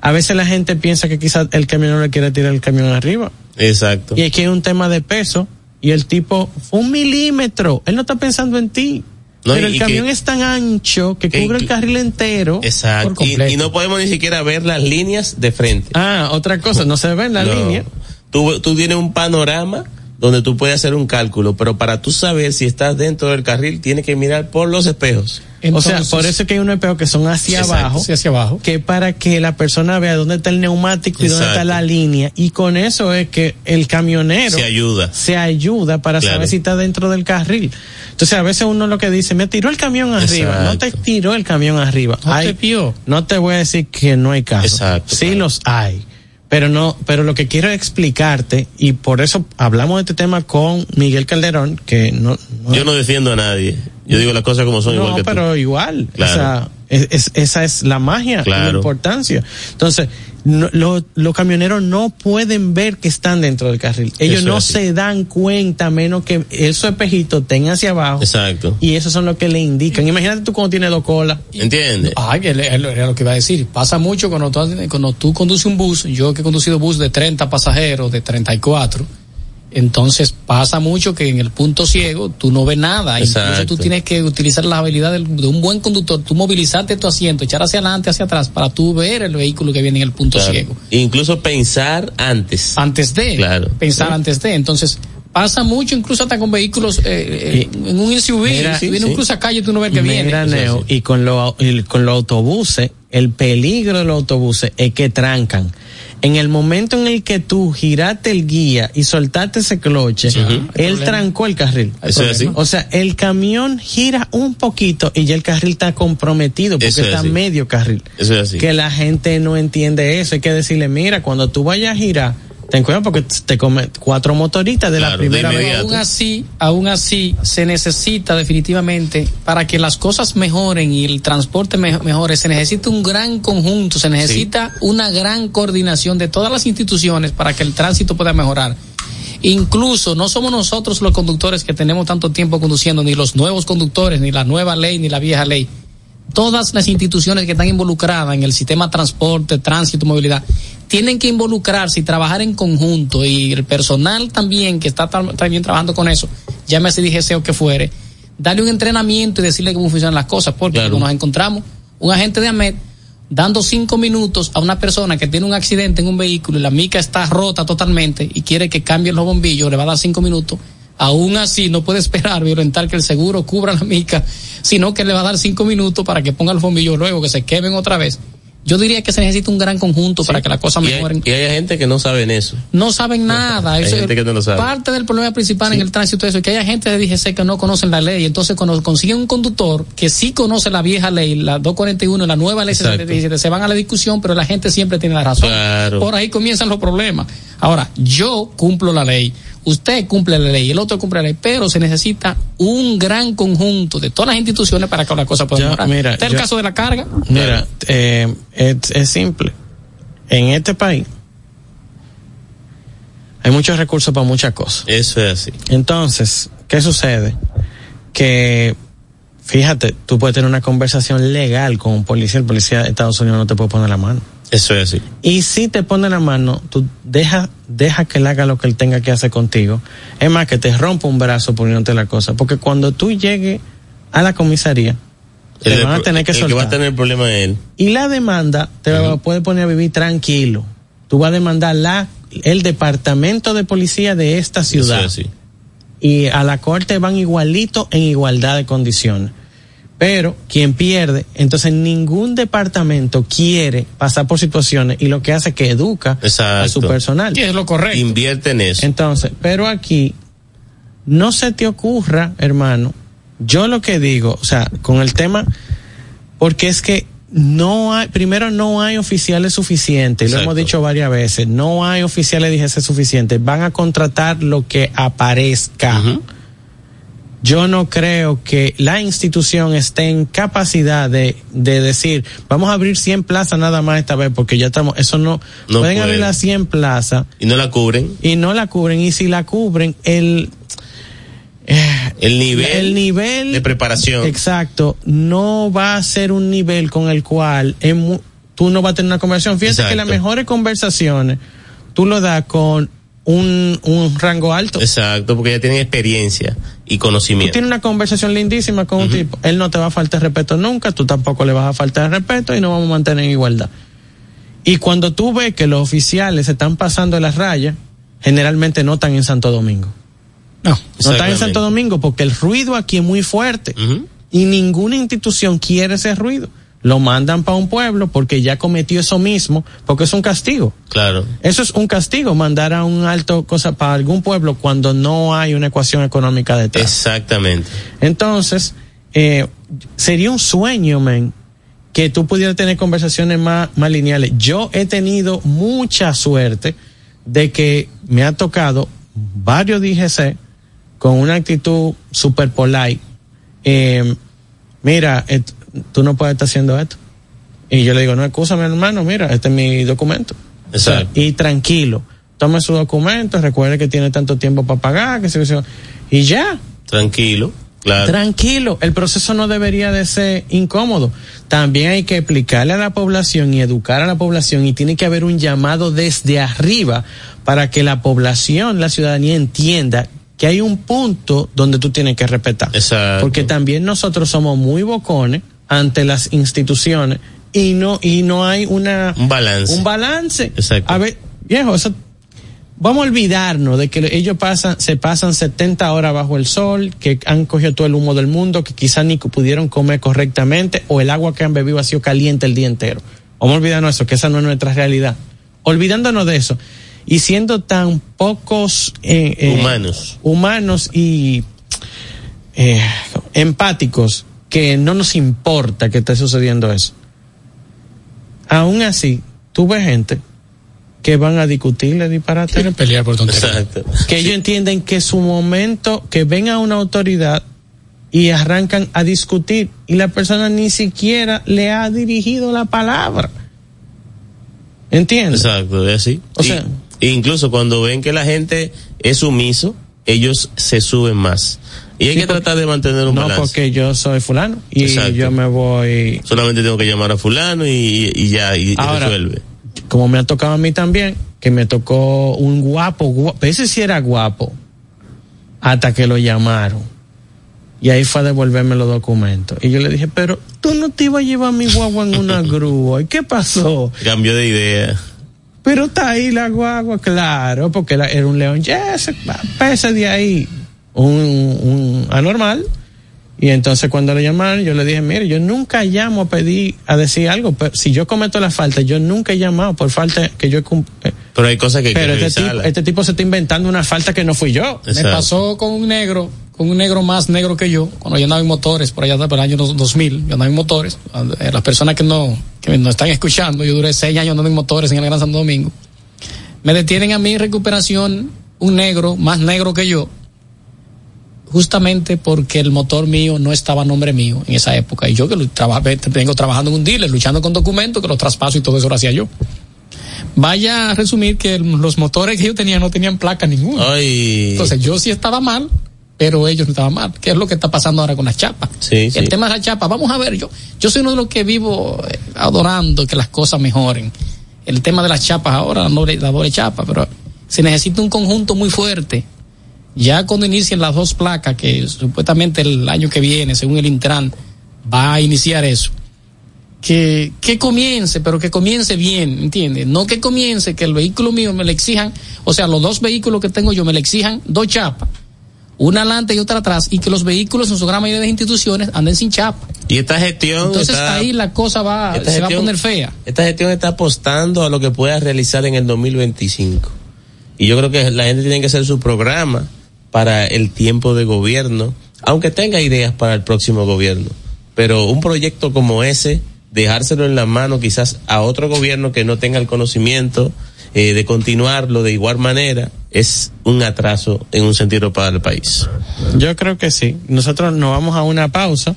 A veces la gente piensa que quizás el camionero le quiere tirar el camión arriba. Exacto. Y aquí hay un tema de peso. Y el tipo, un milímetro. Él no está pensando en ti. No, pero el camión que- es tan ancho que que cubre el carril entero. Exacto. por Y, no podemos ni siquiera ver las líneas de frente. Ah, otra cosa, no se ve en la No. línea. Tú, tú tienes un panorama donde tú puedes hacer un cálculo, pero para tú saber si estás dentro del carril, tienes que mirar por los espejos. o sea, por eso es que hay unos espejos que son hacia Exacto, abajo, Sí, hacia abajo. que para que la persona vea dónde está el neumático y dónde está la línea. Y con eso es que el camionero Se ayuda. se ayuda para Claro. saber si está dentro del carril. Entonces a veces uno lo que dice, me tiró el camión arriba, no te tiró el camión arriba. No Hay- te vio. no te voy a decir que no hay casos. Exacto, Sí claro. los hay. Pero no, pero lo que quiero explicarte, y por eso hablamos de este tema con Miguel Calderón, que no, no- Yo no defiendo a nadie. Yo digo las cosas como son igual no, que pero tú. igual. Claro. O sea, es- es- esa es la magia, Claro. la importancia. Entonces, no- lo- los camioneros no pueden ver que están dentro del carril. Ellos Eso no se dan cuenta a menos que esos espejitos tengan hacia abajo. Exacto. Y eso son lo que le indican. Imagínate tú cuando tienes dos colas. ¿Entiendes? Ay, que era lo que iba a decir. Pasa mucho cuando tú, cuando tú conduces un bus, yo que he conducido bus de 30 pasajeros, de 34, entonces pasa mucho que en el punto ciego tú no ves nada. Incluso Exacto. tú tienes que utilizar la habilidad del- de un buen conductor, tú movilizarte tu asiento, echar hacia adelante, hacia atrás, para tú ver el vehículo que viene en el punto Claro. ciego. Incluso pensar antes. Antes de, Claro. pensar Sí. antes de. Entonces, pasa mucho incluso hasta con vehículos eh, eh, en un SUV. Mira, si viene sí. un cruzacalle, tú no ves que viene. Mira, Eso Neo, sí. y con, lo- y con los autobuses, el peligro de los autobuses es que trancan. En el momento en el que tú giraste el guía y soltaste ese cloche, él trancó el carril. Eso es así. O sea, el camión gira un poquito y ya el carril está comprometido porque Eso es está así. medio carril. Eso es así. Que la gente no entiende eso. Hay que decirle, mira, cuando tú vayas a girar, ten cuidado porque te come cuatro motoristas de la Claro, de primera vez. aún así, aún así, se necesita definitivamente, para que las cosas mejoren y el transporte me- mejore, se necesita un gran conjunto, se necesita una gran coordinación de todas las instituciones para que el tránsito pueda mejorar. Incluso no somos nosotros los conductores que tenemos tanto tiempo conduciendo, ni los nuevos conductores, ni la nueva ley, ni la vieja ley. Todas las instituciones que están involucradas en el sistema de transporte, tránsito, movilidad, tienen que involucrarse y trabajar en conjunto. Y el personal también que está tam- también trabajando con eso, llámese DGC o que fuere, darle un entrenamiento y decirle cómo funcionan las cosas. Porque Claro. cuando nos encontramos un agente de AMET dando cinco minutos a una persona que tiene un accidente en un vehículo y la mica está rota totalmente y quiere que cambien los bombillos, le va a dar cinco minutos. Aún así, no puede *laughs* esperar violentar que el seguro cubra la mica, sino que le va a dar cinco minutos para que ponga los bombillos luego, que se quemen otra vez. Yo diría que se necesita un gran conjunto para que las cosas Y hay, mejoren. y hay gente que no sabe en eso. No saben nada. Hay Eso es gente que no lo sabe. Parte del problema principal en el tránsito es eso, que hay gente de DGC que no conocen la ley. Entonces, cuando consiguen un conductor que sí conoce la vieja ley, la 241, la nueva ley Exacto. 17, se van a la discusión, pero la gente siempre tiene la razón. Claro. Por ahí comienzan los problemas. Ahora, yo cumplo la ley, usted cumple la ley, el otro cumple la ley, pero se necesita un gran conjunto de todas las instituciones para que la cosa pueda mejorar. mira, Este es el yo- caso de la carga. Mira, eh, es, es simple. En este país hay muchos recursos para muchas cosas. Eso es así. Entonces, ¿qué sucede? Que, fíjate, tú puedes tener una conversación legal con un policía, el policía de Estados Unidos no te puede poner la mano. Eso es así. Y si te pone la mano, tú deja, deja que él haga lo que él tenga que hacer contigo. Es más, que te rompa un brazo poniéndote la cosa. Porque cuando tú llegues a la comisaría, te El- van a tener que el soltar. que va a tener el problema es él. Y la demanda te la puede poner a vivir tranquilo. Tú vas a demandar la, el departamento de policía de esta ciudad. Eso es así. Y a la corte van igualito en igualdad de condiciones. Pero quien pierde, entonces ningún departamento quiere pasar por situaciones y lo que hace es que educa Exacto. a su personal. Y es lo correcto. Invierte en eso. Entonces, pero aquí no se te ocurra, hermano, yo lo que digo, o sea, con el tema, porque es que no hay, primero no hay oficiales suficientes, lo hemos dicho varias veces, no hay oficiales DGC suficientes, van a contratar lo que aparezca. Yo no creo que la institución esté en capacidad de, de decir, vamos a abrir 100 plazas nada más esta vez, porque ya estamos, eso no, No pueden puede. abrir las 100 plazas Y no la cubren. y no la cubren y si la cubren el eh, El nivel, el nivel de preparación. exacto no va a ser un nivel con el cual mu- tú no vas a tener una conversación fíjate que Exacto. las mejores conversaciones tú lo das con un, un rango alto Exacto, porque ya tienen experiencia y Tú conocimiento. tienes una conversación lindísima con un tipo, él no te va a faltar respeto nunca, tú tampoco le vas a faltar respeto y nos vamos a mantener en igualdad. Y cuando tú ves que los oficiales se están pasando las rayas, generalmente no están en Santo Domingo. No. No están en. Santo Domingo porque el ruido aquí es muy fuerte y ninguna institución quiere ese ruido. Lo mandan para un pueblo porque ya cometió eso mismo, porque es un castigo. Claro. Eso es un castigo, mandar a un alto cosa para algún pueblo cuando no hay una ecuación económica detrás. Exactamente. Entonces, eh, sería un sueño, men, que tú pudieras tener conversaciones más, más lineales. Yo he tenido mucha suerte de que me ha tocado varios DGC con una actitud super polite. Eh, mira, et- tú no puedes estar haciendo esto. Y yo le digo, no, escúchame hermano, mira, este es mi documento. O sea, Exacto. y tranquilo, tome su documento, recuerde que tiene tanto tiempo para pagar, que se, se- y ya, Tranquilo. Claro. Tranquilo, el proceso no debería de ser incómodo. También hay que explicarle a la población y educar a la población y tiene que haber un llamado desde arriba para que la población, la ciudadanía entienda que hay un punto donde tú tienes que respetar. Exacto. Porque también nosotros somos muy bocones ante las instituciones y no y no hay una Un balance. un balance. Exacto. A ver, viejo, eso Vamos a olvidarnos de que ellos pasan, se pasan 70 horas bajo el sol, que han cogido todo el humo del mundo, que quizás ni pudieron comer correctamente, o el agua que han bebido ha sido caliente el día entero. Vamos a olvidarnos eso, que esa no es nuestra realidad. olvidándonos de eso y siendo tan pocos eh, eh, Humanos. humanos y eh, empáticos que no nos importa que esté sucediendo eso. Aún así, tú ves gente que van a discutirle disparate. Quieren pelear por tonterías. Exacto. que ellos entienden que su momento, que ven a una autoridad y arrancan a discutir y la persona ni siquiera le ha dirigido la palabra. ¿Entiendes? Exacto, es así. O Y- sea- incluso cuando ven que la gente es sumiso, ellos se suben más. Y hay Sí, que tratar de mantener un No balance. porque yo soy fulano y Exacto. yo me voy, Solamente tengo que llamar a fulano y, y ya, y, Ahora- resuelve. como me ha tocado a mí también, que me tocó un guapo, guapo ese sí era guapo, hasta que lo llamaron. Y ahí fue a devolverme los documentos. Y yo le dije, pero tú no te ibas a llevar mi guagua en una *laughs* grúa. ¿Y qué pasó? Cambio de idea. Pero está ahí la guagua, claro, porque era, un león. Yes, pese de ahí. Un, un anormal. Y entonces cuando le llamaron, yo le dije, mire, yo nunca llamo a pedir, a decir algo. Pero si yo cometo la falta, yo nunca he llamado por falta que yo he eh, Pero hay cosas que hay Pero que este tipo, este tipo se está inventando una falta que no fui yo. Me pasó con un negro, con un negro más negro que yo, cuando yo andaba en motores, por allá por el año dos- 2000, yo andaba en motores. Eh, Las personas que no, que no están escuchando, yo duré seis años andando en motores en el Gran Santo Domingo. Me detienen a mí en recuperación un negro, más negro que yo, justamente porque el motor mío no estaba a nombre mío en esa época. Y yo que lo trabajé, vengo trabajando en un dealer, luchando con documentos, que los traspaso y todo eso lo hacía yo. Vaya a resumir que los motores que yo tenía no tenían placa ninguna. Ay. Entonces yo sí estaba mal, pero ellos no estaban mal. ¿Qué es lo que está pasando ahora con las chapas? Sí, sí. El tema de las chapas, vamos a ver, yo, yo soy uno de los que vivo eh, adorando que las cosas mejoren. El tema de las chapas ahora, la doble, la doble chapa, pero se necesita un conjunto muy fuerte. Ya cuando inicien las dos placas, que supuestamente el año que viene, según el Intran, va a iniciar eso. Que, que comience, pero que comience bien, ¿entiendes? No que comience, que el vehículo mío me le exijan, o sea, los dos vehículos que tengo yo me le exijan dos chapas, una adelante y otra atrás, y que los vehículos en su gran mayoría de instituciones anden sin chapa. Y esta gestión. Entonces está- ahí la cosa va, se va a poner fea. Esta gestión está apostando a lo que pueda realizar en el 2025. Y yo creo que la gente tiene que hacer su programa para el tiempo de gobierno, aunque tenga ideas para el próximo gobierno. Pero un proyecto como ese, dejárselo en la mano quizás a otro gobierno que no tenga el conocimiento eh, de continuarlo de igual manera, es un atraso en un sentido para el país. Yo creo que sí. Nosotros nos vamos a una pausa.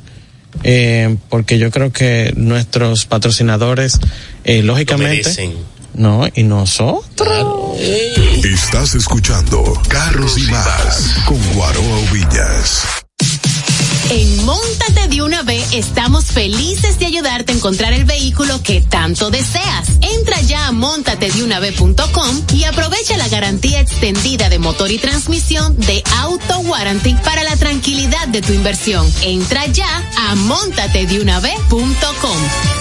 eh, porque yo creo que nuestros patrocinadores, eh, lógicamente. No, y nosotros. Estás escuchando Carros y Más con Guaroa Villas. En Móntate de una vez estamos felices de ayudarte a encontrar el vehículo que tanto deseas. Entra ya a montatedeunave.com y aprovecha la garantía extendida de motor y transmisión de Auto Warranty para la tranquilidad de tu inversión. Entra ya a montatedeunave.com.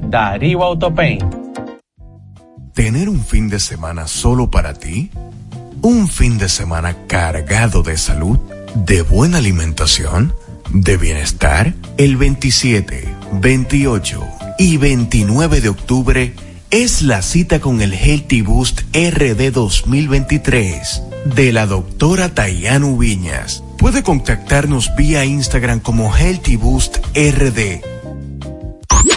Darío Autopaint. ¿Tener un fin de semana solo para ti? ¿Un fin de semana cargado de salud, de buena alimentación, de bienestar? El 27, 28 y 29 de octubre es la cita con el Healthy Boost RD 2023 de la doctora Tayanu Viñas Puede contactarnos vía Instagram como Healthy Boost RD.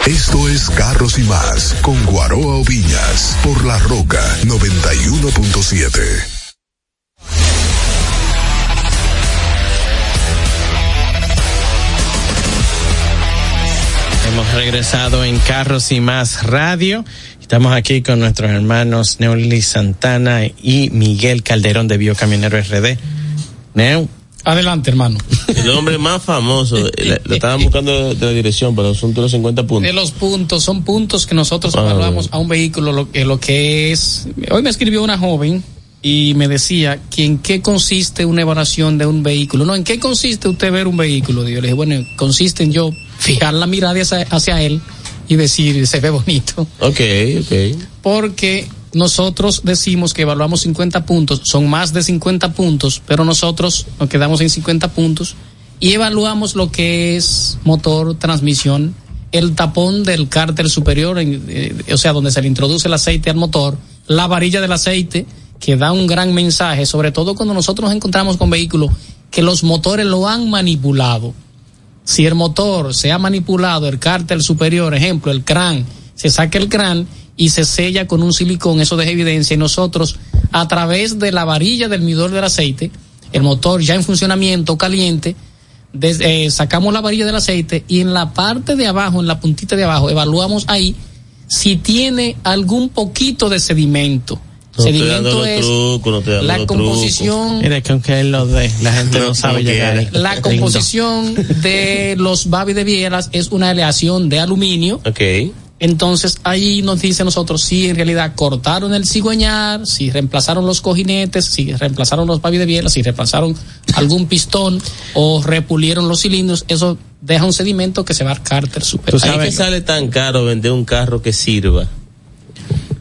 Esto es Carros y más con Guaroa Oviñas por La Roca 91.7. Hemos regresado en Carros y Más Radio. Estamos aquí con nuestros hermanos Neuli Santana y Miguel Calderón de Biocamionero RD. Neu. Adelante, hermano. El hombre más famoso, lo estaban buscando de la dirección, pero son los 50 puntos. De los puntos, son puntos que nosotros ah, evaluamos a un vehículo, lo, que lo que es. Hoy me escribió una joven y me decía que en qué consiste una evaluación de un vehículo. No, ¿en qué consiste usted ver un vehículo? Yo le dije, bueno, consiste en yo fijar la mirada hacia, hacia él y decir, se ve bonito. Ok, ok. Porque nosotros decimos que evaluamos 50 puntos, son más de 50 puntos, pero nosotros nos quedamos en 50 puntos y evaluamos lo que es motor, transmisión, el tapón del cárter superior, eh, o sea, donde se le introduce el aceite al motor, la varilla del aceite, que da un gran mensaje, sobre todo cuando nosotros nos encontramos con vehículos que los motores lo han manipulado. Si el motor se ha manipulado, el cárter superior, ejemplo, el CRAN, se saca el CRAN y se sella con un silicón, eso deja evidencia y nosotros a través de la varilla del midor del aceite, el motor ya en funcionamiento caliente, eh, sacamos la varilla del aceite y en la parte de abajo, en la puntita de abajo, evaluamos ahí si tiene algún poquito de sedimento. sedimento es la composición. Mire que aunque él lo dé, la gente no, sabe llegar. La composición de los babis de bielas es una aleación de aluminio. Okay entonces ahí nos dice nosotros si en realidad cortaron el cigüeñar, si reemplazaron los cojinetes, si reemplazaron los pavi de biela, si reemplazaron algún pistón o repulieron los cilindros, eso deja un sedimento que se va al cárter superior. ¿Tú sabes que sale tan caro vender un carro que sirva?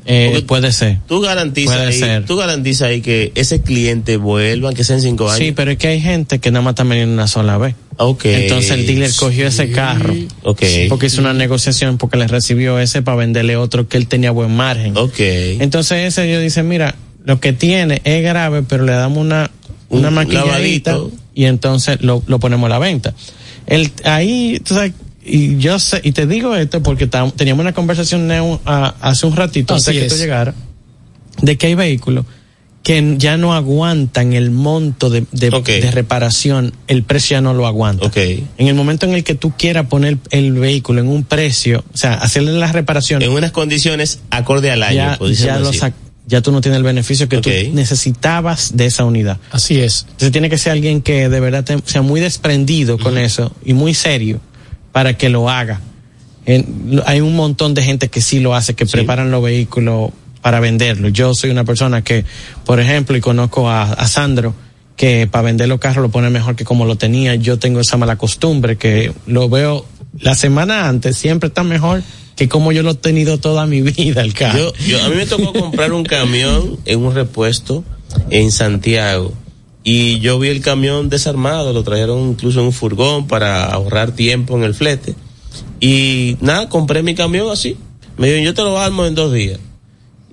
Eh, puede ser. Tú garantizas ahí, tú garantizas ahí que ese cliente vuelva, que sea en cinco años. Sí, pero es que hay gente que nada más está veniendo una sola vez. Okay. Entonces el dealer cogió ese carro. Okay. Porque hizo una negociación porque le recibió ese para venderle otro que él tenía buen margen. Okay. Entonces ese yo dice, mira, lo que tiene es grave, pero le damos una, una maquilladita y entonces lo, lo ponemos a la venta. El, ahí, tú sabes, y yo sé, y te digo esto porque teníamos una conversación hace un ratito antes de que tú llegara, de que hay vehículos que ya no aguantan el monto de, de, reparación, el precio ya no lo aguanta. En el momento en el que tú quieras poner el vehículo en un precio, o sea, hacerle las reparaciones. En unas condiciones acorde al año. Ya, ya, ya tú no tienes el beneficio que tú necesitabas de esa unidad. Así es. Entonces tiene que ser alguien que de verdad sea muy desprendido con eso y muy serio para que lo haga. hay un montón de gente que sí lo hace, que preparan los vehículos para venderlo. Yo soy una persona que, por ejemplo, y conozco a, Sandro, que para vender los carros lo pone mejor que como lo tenía. Yo tengo esa mala costumbre que lo veo la semana antes, siempre está mejor que como yo lo he tenido toda mi *laughs* vida el carro. Yo, a mí me tocó comprar un camión en un repuesto en Santiago y yo vi el camión desarmado, lo trajeron incluso en un furgón para ahorrar tiempo en el flete. Y nada, compré mi camión así. Me dijeron, yo te lo armo en dos días.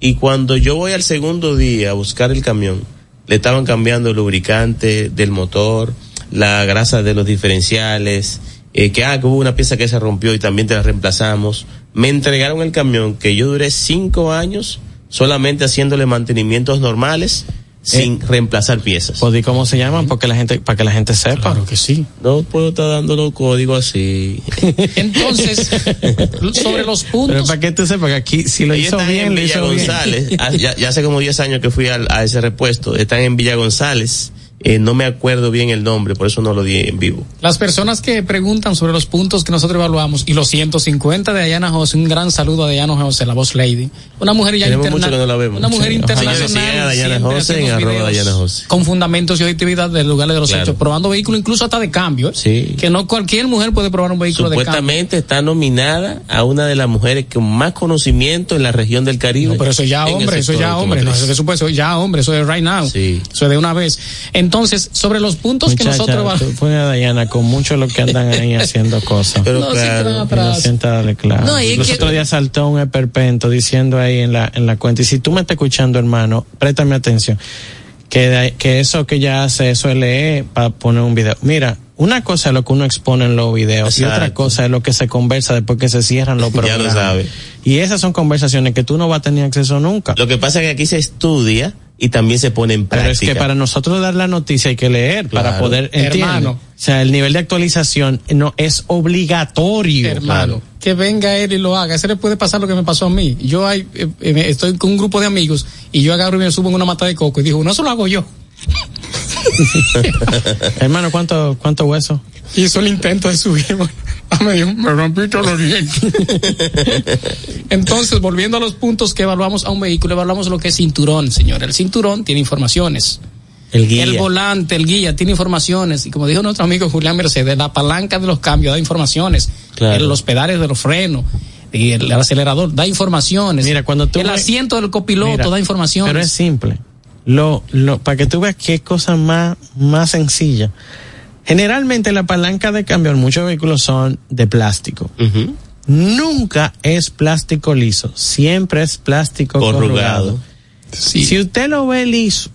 Y cuando yo voy al segundo día a buscar el camión, le estaban cambiando el lubricante del motor, la grasa de los diferenciales, eh, que, ah, que hubo una pieza que se rompió y también te la reemplazamos. Me entregaron el camión que yo duré cinco años solamente haciéndole mantenimientos normales sin eh, reemplazar piezas. ¿Y cómo se llaman? Porque la gente, para que la gente sepa. Claro que sí. No puedo estar dándolo código así. *laughs* Entonces, sobre los puntos. Pero para que tú sepas que aquí, si lo hizo bien, Villa González. Ah, ya, ya, hace como 10 años que fui a, a ese repuesto. Están en Villa González eh, no me acuerdo bien el nombre, por eso no lo di en vivo. Las personas que preguntan sobre los puntos que nosotros evaluamos y los 150 de Dayana José, un gran saludo a Dayana José, la voz lady. Una mujer ya internacional. Una mujer internacional. Con fundamentos y objetividad del lugar de los hechos, probando vehículos incluso hasta de cambio. ¿eh? Sí. Que no cualquier mujer puede probar un vehículo de cambio. Supuestamente está nominada a una de las mujeres con más conocimiento en la región del Caribe. pero eso ya hombre, eso ya hombre, no, eso, eso ya hombre, eso es right now. Sí. Eso es de una vez. Entonces, sobre los puntos que nosotros vamos. Fue a Dayana con mucho lo que andan ahí *laughs* haciendo cosas. Pero no, claro, no claro. No, y otro día saltó un esperpento diciendo ahí en la, en la cuenta, y si tú me estás escuchando, hermano, préstame atención que, que eso que ya hace, eso es leer para poner un video. Mira, una cosa es lo que uno expone en los videos y otra cosa es lo que se conversa después que se cierran los *laughs* Ya lo programas. sabe. Y esas son conversaciones que tú no vas a tener acceso nunca. Lo que pasa es que aquí se estudia y también se pone en Pero práctica. es que para nosotros dar la noticia hay que leer para poder entender. Hermano. O sea, el nivel de actualización no es obligatorio. hermano, claro. que venga él y lo haga. Ese le puede pasar lo que me pasó a mí. Yo hay, eh, eh, estoy con un grupo de amigos y yo agarro y me subo en una mata de coco y digo, no, eso lo hago yo. *laughs* Hermano, ¿cuánto, cuánto hueso? *laughs* Hizo el intento de subir. Ah, me dijo, me rompí todos los dientes. *laughs* Entonces, volviendo a los puntos que evaluamos a un vehículo, evaluamos lo que es cinturón, señor. El cinturón tiene informaciones. el guía. El volante, el guía, tiene informaciones. Y como dijo nuestro amigo Julián Mercedes, la palanca de los cambios da informaciones. Claro. Los pedales de los frenos. Y el, el acelerador da informaciones. Mira, cuando tú el ves- asiento del copiloto Mira, da informaciones. Pero es simple. Lo, lo, para que tú veas qué cosa más, más sencilla. Generalmente la palanca de cambio en muchos vehículos son de plástico. Nunca es plástico liso, siempre es plástico corrugado. Corrugado. Sí. Si usted lo ve liso,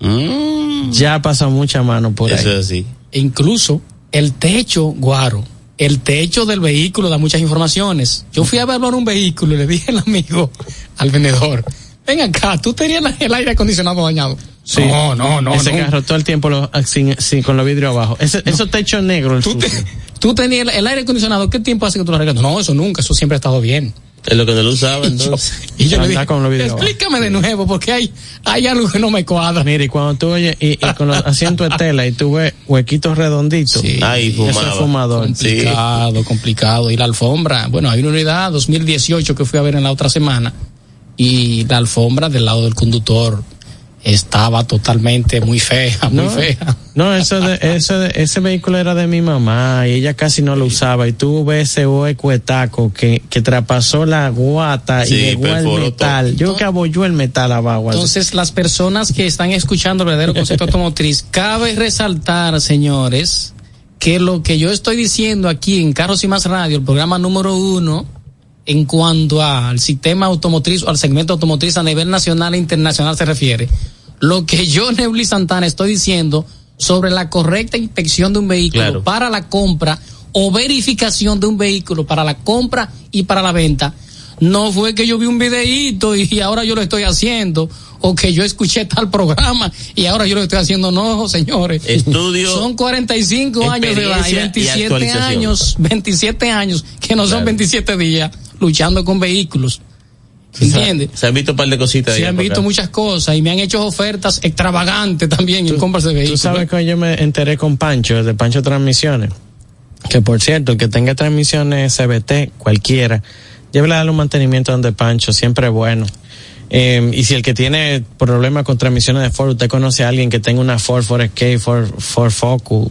Mm. ya pasa mucha mano por Eso ahí. es así. E incluso el techo, guaro, el techo del vehículo da muchas informaciones. Yo fui a evaluar un vehículo y le dije al amigo, al vendedor, ven acá, tú tenías el aire acondicionado dañado. Sí. No, no, no. Ese no. carro todo el tiempo lo, sin, sin- con los vidrios abajo. Ese, Esos techos negros. el Tú, te- tú tenías el, el aire acondicionado, ¿qué tiempo hace que tú lo arreglas? No, eso nunca, eso siempre ha estado bien. Es lo que no lo usaba *laughs* Y yo, entonces. y yo le dije, con los videos. explícame de nuevo, porque hay, hay algo que no me cuadra. Mira, y cuando tú oyes, y, y con los *laughs* asientos de tela y tú ves huequitos redonditos. Sí. Eso fumaba. es fumador. Sí. Complicado, complicado. Y la alfombra, bueno, hay una unidad 2018 que fui a ver en la otra semana y la alfombra del lado del conductor estaba totalmente muy fea, muy No, fea. no, eso de, eso de- ese vehículo era de mi mamá y ella casi no lo usaba y tú ves ese hueco de taco que, que traspasó la guata Sí, y llegó el metal. todo. Yo que abolló el metal abajo. Entonces, las personas que están escuchando el verdadero concepto automotriz, *laughs* cabe resaltar, señores, que lo que yo estoy diciendo aquí en Carros y Más Radio, el programa número uno, en cuanto al sistema automotriz o al segmento automotriz a nivel nacional e internacional se refiere, lo que yo, *laughs* Neuli Santana, estoy diciendo sobre la correcta inspección de un vehículo Claro. para la compra o verificación de un vehículo para la compra y para la venta, no fue que yo vi un videíto y ahora yo lo estoy haciendo o que yo escuché tal programa y ahora yo lo estoy haciendo. No, señores. Estudio. Son 45 años de edad y experiencia y 27 actualización. años, 27 años, que no son Claro. 27 días luchando con vehículos. ¿Entiendes? Se han visto un par de cositas. Se ahí han visto acá. muchas cosas y me han hecho ofertas extravagantes también en compras de Tú vehículos. sabes que yo me enteré con Pancho, de Pancho Transmisiones. Que por cierto, el que tenga transmisiones CBT, cualquiera, llévele a darle un mantenimiento donde Pancho, siempre es bueno. Eh, y si el que tiene problemas con transmisiones de Ford, usted conoce a alguien que tenga una Ford, Ford Escape, Ford, Ford Focus,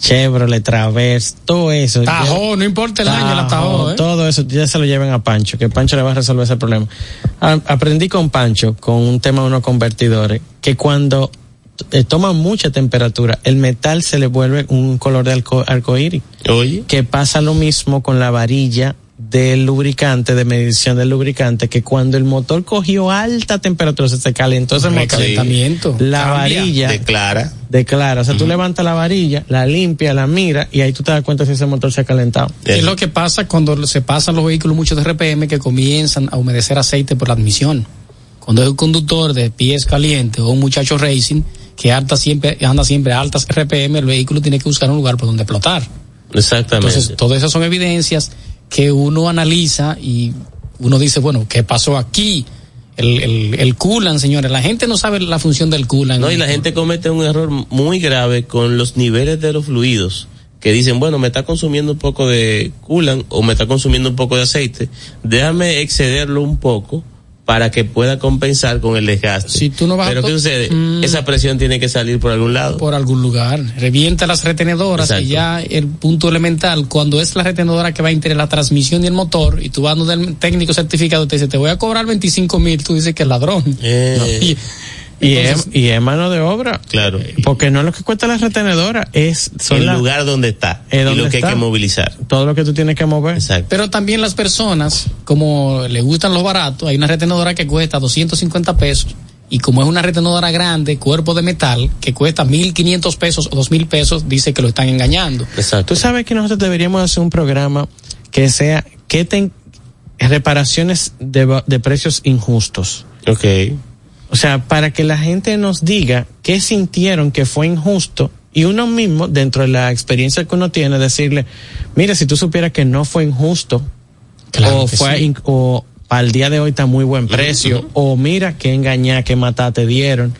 Chevrolet, Traverse, todo eso. Tajo, no importa el año, la Tajo, ¿eh? Todo eso, ya se lo lleven a Pancho, que Pancho le va a resolver ese problema. A- aprendí con Pancho, con un tema de unos convertidores, que cuando eh, toma mucha temperatura, el metal se le vuelve un color de arco, arcoíris. Oye. Que pasa lo mismo con la varilla del lubricante, de medición del lubricante, que cuando el motor cogió alta temperatura, se, se calentó ese motor. Recalentamiento. La varilla Declara. Declara. O sea, tú levantas la varilla, la limpia, la mira y ahí tú te das cuenta si ese motor se ha calentado. Es lo que pasa cuando se pasan los vehículos muchos de RPM que comienzan a humedecer aceite por la admisión. Cuando es un conductor de pies calientes o un muchacho racing que anda siempre, anda siempre a altas RPM, el vehículo tiene que buscar un lugar por donde explotar. Exactamente. Entonces, todas esas son evidencias que uno analiza y uno dice, bueno, ¿qué pasó aquí? El, el, el coolant, señores, la gente no sabe la función del coolant. No, y la gente comete un error muy grave con los niveles de los fluidos. Que dicen, bueno, me está consumiendo un poco de coolant o me está consumiendo un poco de aceite. Déjame excederlo un poco para que pueda compensar con el desgaste. Si tú no vas a Pero ¿qué sucede? Mm. Esa presión tiene que salir por algún lado. por algún lugar, revienta las retenedoras Exacto. y ya el punto elemental, cuando es la retenedora que va entre la transmisión y el motor, y tú vas donde el técnico certificado te dice, te voy a cobrar 25 mil, tú dices que es ladrón. Eh, *laughs* Y, entonces, es, y es mano de obra. claro. Porque no es lo que cuesta la retenedora, es son El la- lugar donde está. Eh, y ¿dónde lo que está? hay que movilizar. todo lo que tú tienes que mover. Exacto. pero también las personas, como le gustan los baratos, hay una retenedora que cuesta 250 pesos y como es una retenedora grande, cuerpo de metal, que cuesta 1.500 pesos o 2.000 pesos, dice que lo están engañando. Exacto. Tú sabes que nosotros deberíamos hacer un programa que sea, que ten reparaciones de, de precios injustos. Ok. O sea, para que la gente nos diga qué sintieron que fue injusto y uno mismo, dentro de la experiencia que uno tiene, decirle, mira, si tú supieras que no fue injusto, Claro o fue, sí. in- o el día de hoy está muy buen precio, o mira qué engañar, qué matar te dieron.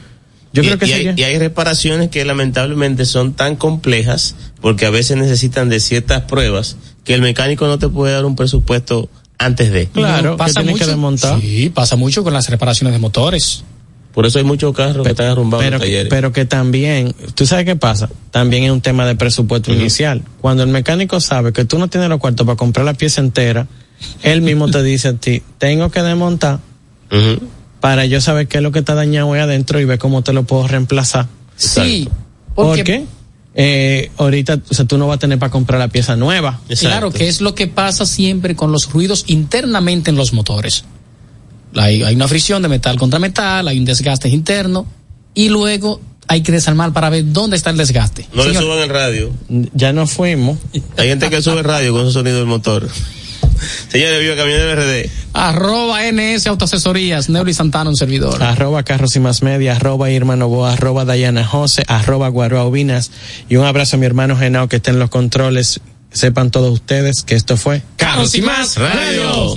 Yo y, creo que y hay, y hay reparaciones que lamentablemente son tan complejas porque a veces necesitan de ciertas pruebas que el mecánico no te puede dar un presupuesto antes de. Claro, pasa mucho. que desmontar. Sí, pasa mucho con las reparaciones de motores. Por eso hay muchos carros que están arrumbados en pero, los talleres. pero que también, ¿tú sabes qué pasa? También es un tema de presupuesto inicial. Cuando el mecánico sabe que tú no tienes los cuartos para comprar la pieza entera, él mismo te *laughs* dice a ti, tengo que desmontar para yo saber qué es lo que está dañado ahí adentro y ver cómo te lo puedo reemplazar. Sí. ¿Por Porque, qué? Eh, ahorita, o sea, tú no vas a tener para comprar la pieza nueva. Claro, que es lo que pasa siempre con los ruidos internamente en los motores. Hay, hay una fricción de metal contra metal, hay un desgaste interno y luego hay que desarmar para ver dónde está el desgaste. No le Señor, suban el radio. Ya nos fuimos. Hay gente que sube el radio con su sonido del motor. *laughs* Señores, viva Camionero RD. Arroba NS Autoasesorías, Neuri Santana, un servidor. arroba Carros y Más Media, arroba Irma Novoa, arroba Dayana Jose, arroba Guaroa Ubinas. Y un abrazo a mi hermano Genao que está en los controles. Sepan todos ustedes que esto fue Carros y Más Radio.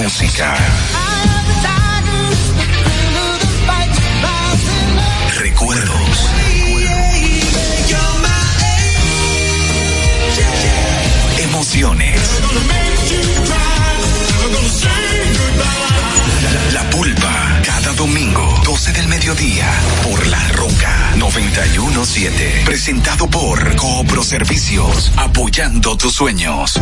música. Recuerdos. Emociones. La pulpa. Cada domingo, 12 del mediodía, por La Roca 917. Presentado por Coopro Servicios, apoyando tus sueños.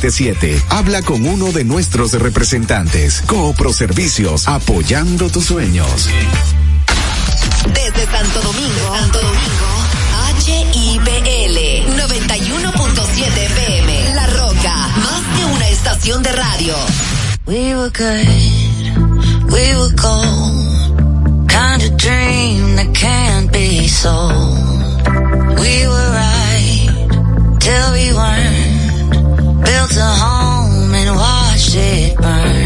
Habla con uno de nuestros representantes. Coopro Servicios, apoyando tus sueños. Desde Santo Domingo, Santo Domingo, HIPL 91.7 FM. La Roca, más que una estación de radio. We were good, we were gold. Kind of dream that can't be sold. We were right till we weren't. to home and watch it burn.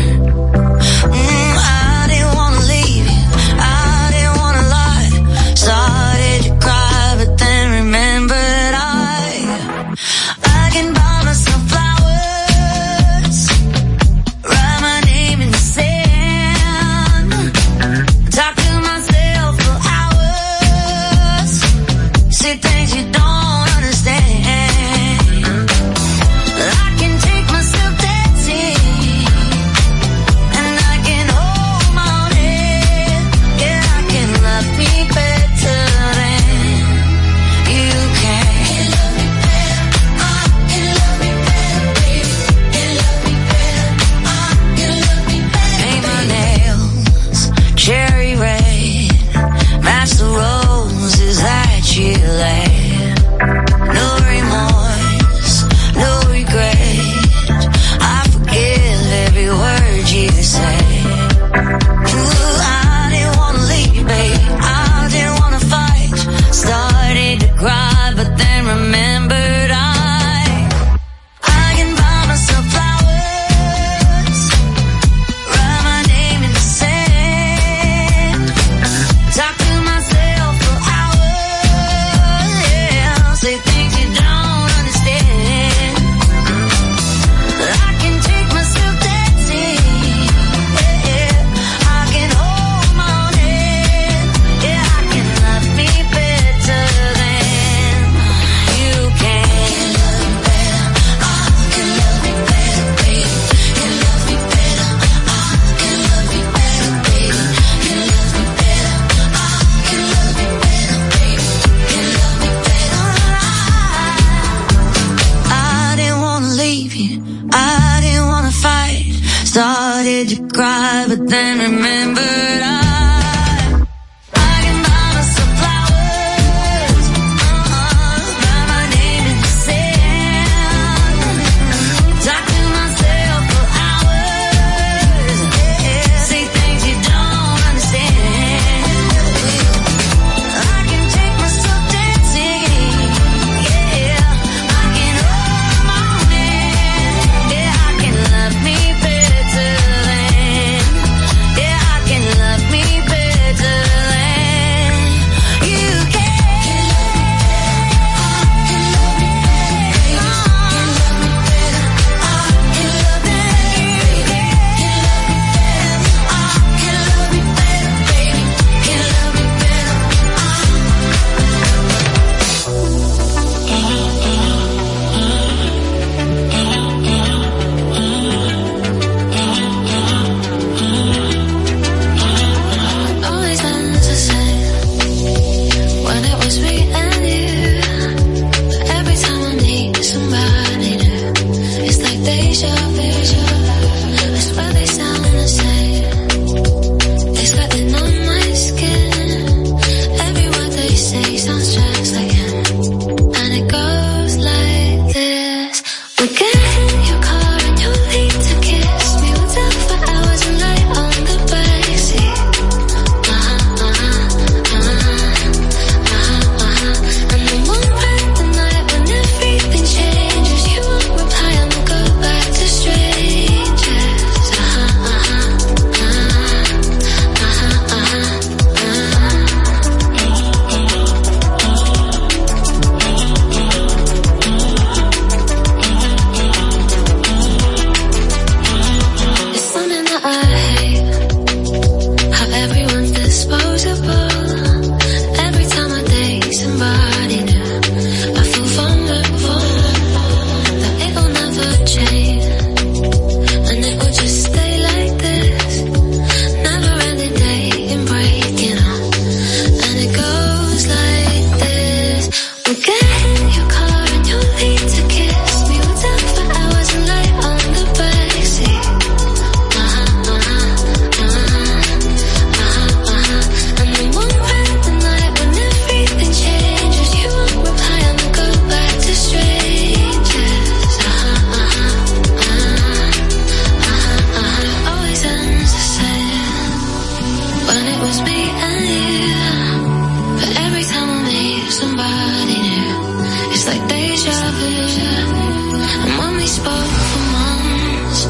Mommy spoke for months.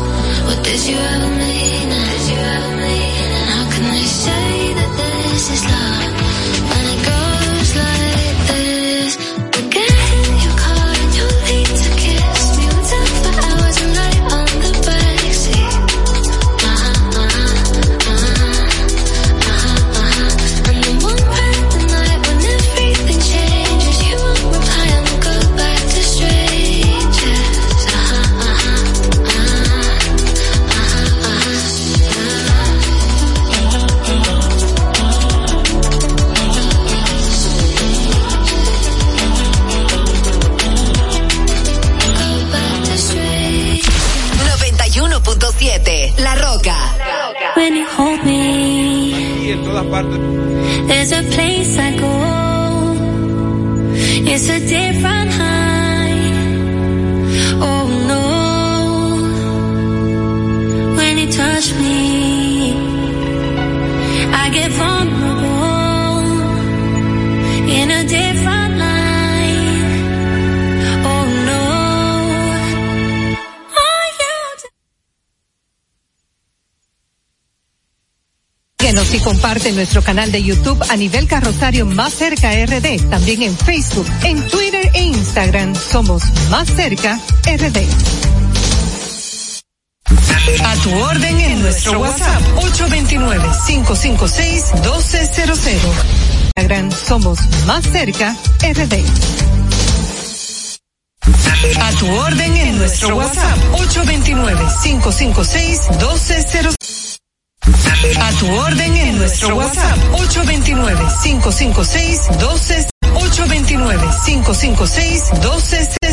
What did you ever miss? de nuestro canal de YouTube a nivel carrosario Más Cerca RD, también en Facebook, en Twitter e Instagram. Somos Más Cerca RD. A tu orden en nuestro WhatsApp 829-556-1200. Instagram Somos Más Cerca RD. A tu orden en nuestro WhatsApp 829-556-1200. A tu orden nuestro WhatsApp 829 556 12 829 556 12